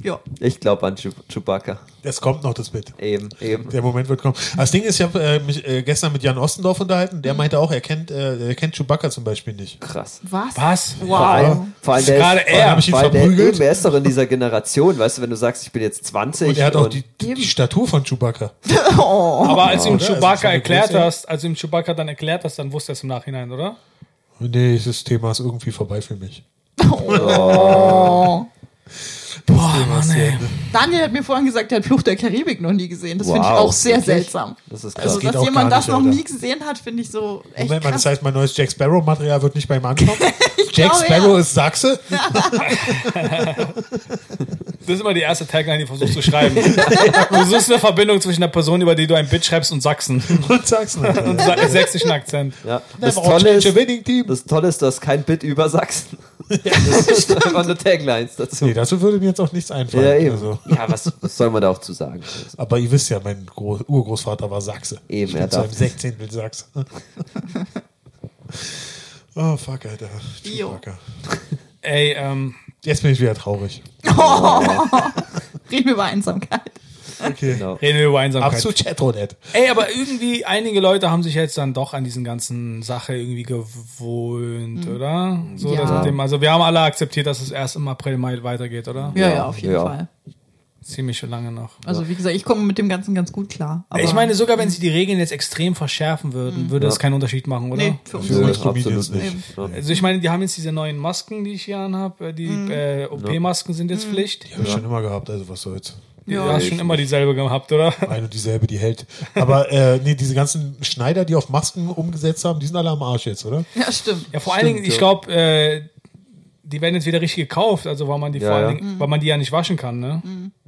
Ja. Ich glaube an Chew Chewbacca. Es kommt noch das Bit. Eben, eben. Der Moment wird kommen. Das Ding ist, ich habe äh, mich äh, gestern mit Jan Ostendorf unterhalten. Der meinte auch, er kennt, äh, er kennt Chewbacca zum Beispiel nicht. Krass. Was? Was? Vor Wow. allem, vor allem der Gerade ist, er. Hab ich ihn vor der, verprügelt? er ist doch in dieser Generation, weißt du, wenn du sagst, ich bin jetzt 20 Und er hat auch und die, die Statur von Chewbacca. Oh. Aber als du ihm? Also Chewbacca erklärt hast, als du ihm Chewbacca dann erklärt hast, dann wusste er es im Nachhinein, oder? Nee, das Thema ist irgendwie vorbei für mich. Oh. Boah, Mann, ey. Daniel hat mir vorhin gesagt, er hat Fluch der Karibik noch nie gesehen. Das finde ich Wow, auch sehr wirklich? seltsam. das ist krass. Also, geht dass jemand das nicht, noch nie gesehen hat, finde ich so echt Moment mal, krass. das heißt, mein neues Jack Sparrow-Material wird nicht bei ihm ankommen? Jack Sparrow ja. ist Sachse? Das ist immer die erste Tagline, die du versuchst zu schreiben. Du suchst eine Verbindung zwischen der Person, über die du ein Bit schreibst, und Sachsen. Und Sachsen. Und sa- sächsischen Akzent. ja. Das, Never Tolle ist, winning team. das Tolle ist, du hast kein Bit über Sachsen. Das ist einfach nur Taglines dazu. Nee, dazu würde mir jetzt auch nichts einfallen. ja, eben. Also. Ja, was, was soll man da auch zu sagen? Aber ihr wisst ja, mein Gro Urgroßvater war Sachse. Eben, ich er bin zu darf einem Sechzehntel Sachse. oh, fuck, Alter. Ey, ähm, Jetzt bin ich wieder traurig. Reden wir über Einsamkeit. Okay. Genau. reden wir über Einsamkeit. Ab zu Chatroulette. Ey, aber irgendwie, einige Leute haben sich jetzt dann doch an diesen ganzen Sache irgendwie gewohnt, oder? So, Ja. dass mit dem, also wir haben alle akzeptiert, dass es erst im April, Mai weitergeht, oder? Ja, ja, auf jeden Ja. Fall. Ziemlich schon lange noch. Also wie gesagt, ich komme mit dem Ganzen ganz gut klar. Aber ich meine, sogar wenn sie die Regeln jetzt extrem verschärfen würden, würde Ja. es keinen Unterschied machen, oder? nee, für uns Für nicht. absolut nicht. Ja. Also ich meine, die haben jetzt diese neuen Masken, die ich hier anhabe. Die äh, OP-Masken sind jetzt Pflicht. Die habe ich schon immer gehabt, also was soll's. Du hast schon immer dieselbe gehabt, oder? Eine und dieselbe, die hält. Aber äh, nee, diese ganzen Schneider, die auf Masken umgesetzt haben, die sind alle am Arsch jetzt, oder? Ja, stimmt. Ja, vor allen Dingen, ich ja. glaube, äh, die werden jetzt wieder richtig gekauft, also weil man die Ja, vor allen ja. Dingen, weil man die ja nicht waschen kann, ne?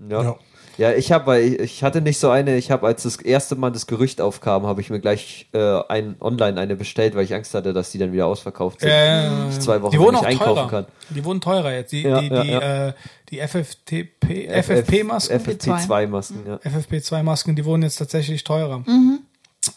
Ja. Ja. Ja, ich habe, weil ich, ich hatte nicht so eine, ich habe, als das erste Mal das Gerücht aufkam, habe ich mir gleich äh, ein, online eine bestellt, weil ich Angst hatte, dass die dann wieder ausverkauft sind. Äh, ich zwei Wochen die wurden nicht auch einkaufen teurer. kann. Die wurden teurer jetzt. Die, Ja, die, ja, die, ja. Äh, die FFTP, FFP-Masken, FFP2-Masken, ja. FFP2-Masken, die wurden jetzt tatsächlich teurer.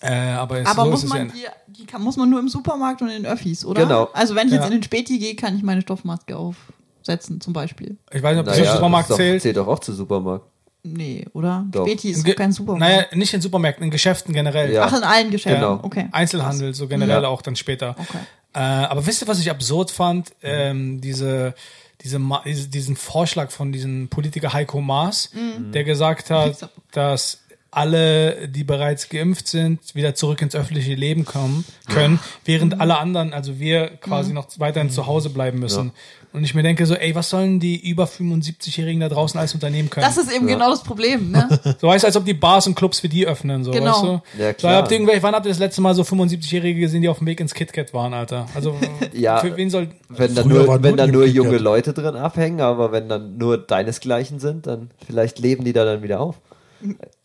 Äh, aber Aber so muss man ja. die, die kann, muss man nur im Supermarkt und in den Öffis, oder? Genau. Also wenn ich jetzt Ja. in den Späti gehe, kann ich meine Stoffmaske aufsetzen, zum Beispiel. Ich weiß nicht, ob das Naja, im Supermarkt das doch, zählt. zählt doch auch zu Supermarkt. Nee, oder? Doch. Späti ist In Ge- kein Supermarkt. Naja, nicht in Supermärkten, in Geschäften generell. Ja. Ach, in allen Geschäften. Genau. Okay. Einzelhandel, so generell Ja. auch dann später. Okay. Äh, aber wisst ihr, was ich absurd fand? Ähm, diese, diese, diesen Vorschlag von diesem Politiker Heiko Maas, der gesagt hat, dass alle, die bereits geimpft sind, wieder zurück ins öffentliche Leben kommen können, während alle anderen, also wir quasi noch weiterhin zu Hause bleiben müssen. Und ich mir denke so, ey, was sollen die über 75-Jährigen da draußen alles unternehmen können? Das ist eben genau das Problem, ne? so weißt du, als ob die Bars und Clubs für die öffnen, so, Genau. weißt du? Ja, So, klar. habt ihr irgendwelche, wann habt ihr das letzte Mal so 75-Jährige gesehen, die auf dem Weg ins KitKat waren, Alter? Also, Ja. für wen soll, Wenn da nur, wenn nur da nur junge. Leute drin abhängen, aber wenn dann nur deinesgleichen sind, dann vielleicht leben die da dann wieder auf.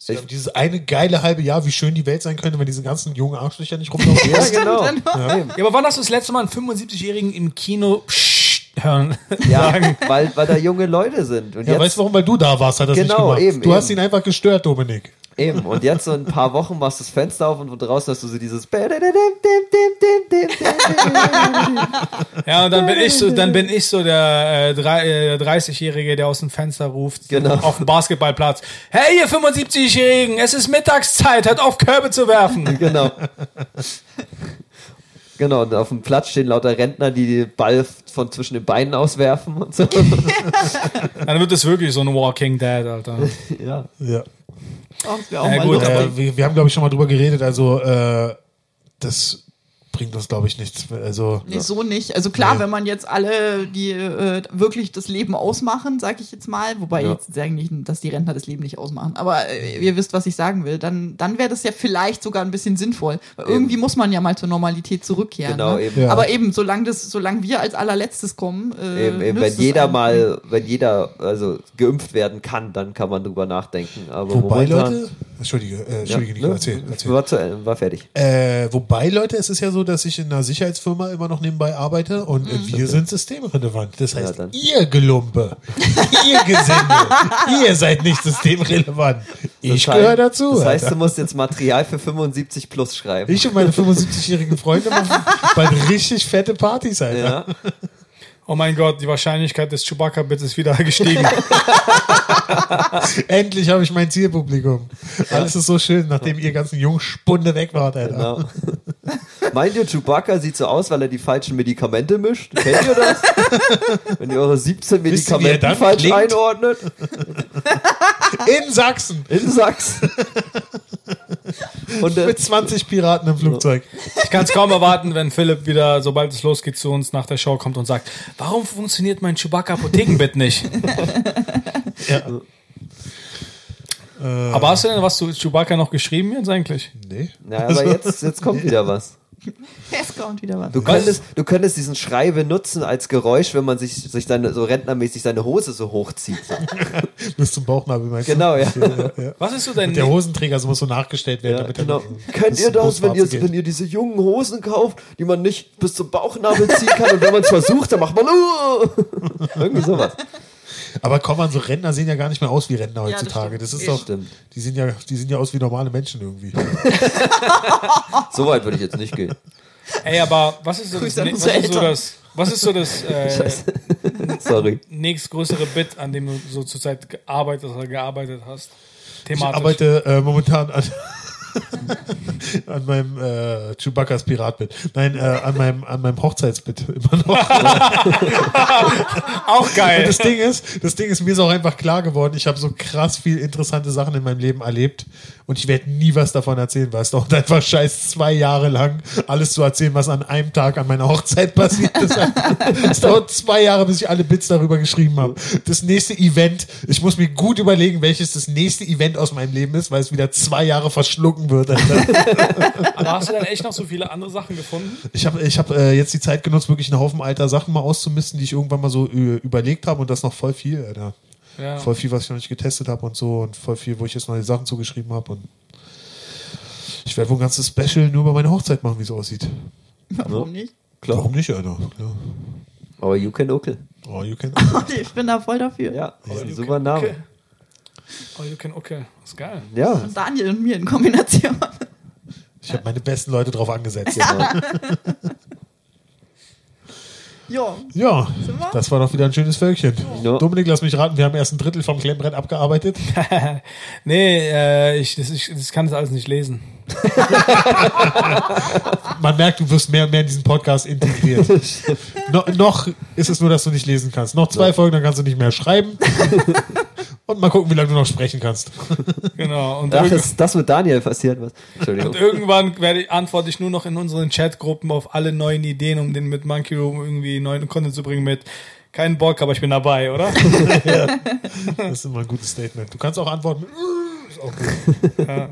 Ja, dieses eine geile halbe Jahr, wie schön die Welt sein könnte, wenn diese ganzen jungen Arschlöcher nicht rumlaufen. Ja, genau. ja, aber wann hast du das letzte Mal einen 75-Jährigen im Kino hören? Ja, weil, weil da junge Leute sind. Und Ja, jetzt, weißt du, warum? Weil du da warst, hat er Genau, nicht gemacht. eben, du hast eben. ihn einfach gestört, Dominik. Eben. Und jetzt so ein paar Wochen machst du das Fenster auf und von draußen hast du so dieses Ja, und dann bin ich so, dann bin ich so der äh, drei- äh, 30-Jährige, der aus dem Fenster ruft, Genau. auf dem Basketballplatz. Hey, ihr 75-Jährigen, es ist Mittagszeit, hört auf, Körbe zu werfen. Genau. Genau, und auf dem Platz stehen lauter Rentner, die den Ball von zwischen den Beinen auswerfen und so. Dann wird es wirklich so ein Walking Dead, Alter. ja. Ja. Auch Ja, gut, aber- wir, wir haben, glaube ich, schon mal drüber geredet. Also, äh, das bringt uns, glaube ich, nichts. Also, Nee, so nicht. Also klar, Nee. wenn man jetzt alle, die äh, wirklich das Leben ausmachen, sag ich jetzt mal, wobei Ja. jetzt sagen nicht, dass die Rentner das Leben nicht ausmachen, aber äh, ihr wisst, was ich sagen will, dann, dann wäre das ja vielleicht sogar ein bisschen sinnvoll. Weil Eben. irgendwie muss man ja mal zur Normalität zurückkehren. Genau, ne? eben. Ja. Aber eben, solange das, solange wir als allerletztes kommen, äh, Eben, eben, wenn jeder einem- mal, wenn jeder also geimpft werden kann, dann kann man drüber nachdenken. Aber wobei, momentan, Leute. Entschuldige, äh, ja, Entschuldige, Nico, ne? erzähl. erzähl. War, zu, war fertig. Äh, wobei, Leute, es ist ja so, dass ich in einer Sicherheitsfirma immer noch nebenbei arbeite und äh, wir sind systemrelevant. Das heißt, dann. ihr Gelumpe, ihr Gesinde, ihr seid nicht systemrelevant. Ich Das gehöre dazu. Das heißt, Alter. du musst jetzt Material für 75 plus schreiben. ich und meine 75-jährigen Freunde machen bald richtig fette Partys, Alter. ja. Oh mein Gott, die Wahrscheinlichkeit des Chewbacca-Bits ist wieder gestiegen. Endlich habe ich mein Zielpublikum. Alles ist so schön, nachdem ihr ganzen Jungspunde weg wart, Alter. Genau. Meint ihr, Chewbacca sieht so aus, weil er die falschen Medikamente mischt? Kennt ihr das? Wenn ihr eure 17 Wisst ihr, wie er Medikamente falsch klingt? einordnet? In Sachsen In Sachsen. Und äh, mit 20 Piraten im Flugzeug. Ich kann es kaum erwarten, wenn Philipp wieder, sobald es losgeht, zu uns nach der Show kommt und sagt, warum funktioniert mein Chewbacca-Apothekenbit nicht? Äh, Aber hast du denn was zu Chewbacca noch geschrieben jetzt eigentlich? nee. ja, aber jetzt, jetzt kommt wieder was. Es kommt wieder was. Du könntest, du könntest diesen Schrei benutzen als Geräusch, wenn man sich, sich seine, so rentnermäßig seine Hose so hochzieht. Bis zum Bauchnabel meinst du? Genau, ja. ja, ja. Was ist so dein Der Hosenträger so muss so nachgestellt werden. Ja, damit er genau. Kennt ihr das, wenn ihr, wenn ihr diese jungen Hosen kauft, die man nicht bis zum Bauchnabel ziehen kann und wenn man es versucht, dann macht man uh! irgendwie sowas. Aber komm an, so Rentner sehen ja gar nicht mehr aus wie Rentner das heutzutage. stimmt. das ist Ja, doch, stimmt. die sehen ja, die sehen ja aus wie normale Menschen irgendwie. So weit würde ich jetzt nicht gehen. Ey, aber was ist so das, was ist so das, was ist so das äh, Sorry. nächstgrößere Bit, an dem du so zurzeit gearbeitet oder gearbeitet hast? Ich Thematisch. arbeite äh, momentan an, an meinem äh, Chewbacca's Piratbit. Nein, äh, an meinem, an meinem Hochzeitsbit immer noch. Auch geil. Und das Ding ist, das Ding ist, mir ist auch einfach klar geworden, ich habe so krass viel interessante Sachen in meinem Leben erlebt und ich werde nie was davon erzählen, weil es dauert einfach scheiß zwei Jahre lang, alles zu erzählen, was an einem Tag an meiner Hochzeit passiert ist. Es dauert zwei Jahre, bis ich alle Bits darüber geschrieben habe. Das nächste Event, ich muss mir gut überlegen, welches das nächste Event aus meinem Leben ist, weil es wieder zwei Jahre verschlucken wird. Alter. Aber hast du dann echt noch so viele andere Sachen gefunden? Ich habe ich hab, äh, jetzt die Zeit genutzt, wirklich einen Haufen alter Sachen mal auszumisten, die ich irgendwann mal so überlegt habe und das noch voll viel, Alter. Ja. Voll viel, was ich noch nicht getestet habe und so und voll viel, wo ich jetzt neue Sachen zugeschrieben habe und ich werde wohl ein ganzes Special nur über meine Hochzeit machen, wie es aussieht. Warum nicht? Klar. Warum nicht, Alter? Ja. Aber you can ukel. Oh, you can. Ich bin da voll dafür. Ja, ist ein you super Name. Okay. Oh, you can, okay. ist geil. Ja, Und Daniel und mir in Kombination. Ich habe meine besten Leute drauf angesetzt. Ja. Ja, Sind wir? das war doch wieder ein schönes Völkchen. Ja. Dominik, lass mich raten, wir haben erst ein Drittel vom Klemmbrett abgearbeitet. Nee, äh, ich, das, ich das kann das alles nicht lesen. Man merkt, du wirst mehr und mehr in diesen Podcast integriert. no, noch ist es nur, dass du nicht lesen kannst. Noch zwei Folgen, dann kannst du nicht mehr schreiben. Und mal gucken, wie lange du noch sprechen kannst. Genau. Und, Ach, ist das mit Daniel passiert? Was? Entschuldigung. und irgendwann werde ich, antworte ich nur noch in unseren Chatgruppen auf alle neuen Ideen, um den mit Monkey Room irgendwie neuen Content zu bringen mit keinen Bock, aber ich bin dabei, oder? Das ist immer ein gutes Statement. Du kannst auch antworten mit "Äh", ist auch gut. ja.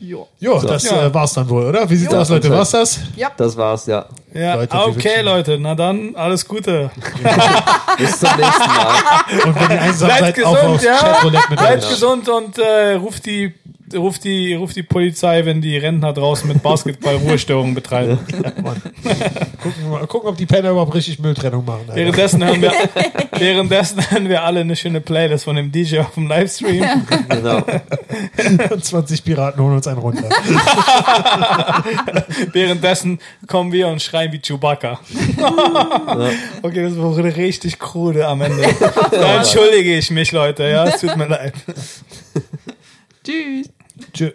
Jo. Jo, das Ja. Äh, war's dann wohl, oder? Wie sieht's aus, Leute? War's das? Ja. Das war's, ja. Ja, Leute, okay, Leute, na dann, alles Gute. Bis zum nächsten Mal. Und wenn ihr einsam Bleibt seid, gesund, aufs ja? Bleibt euch. gesund und äh, ruft die ruft die ruft die Polizei, wenn die Rentner draußen mit Basketball Ruhestörungen betreiben. Mann. Gucken, wir mal, gucken, ob die Penner überhaupt richtig Mülltrennung machen. Alter. Währenddessen hören wir währenddessen hören wir alle eine schöne Playlist von dem DJ auf dem Livestream. Genau. 20 Piraten holen uns einen runter. Währenddessen kommen wir und schreien wie Chewbacca. okay, das wurde richtig krude am Ende. Da entschuldige ich mich, Leute. Ja, es tut mir leid. Tschüss. Ju-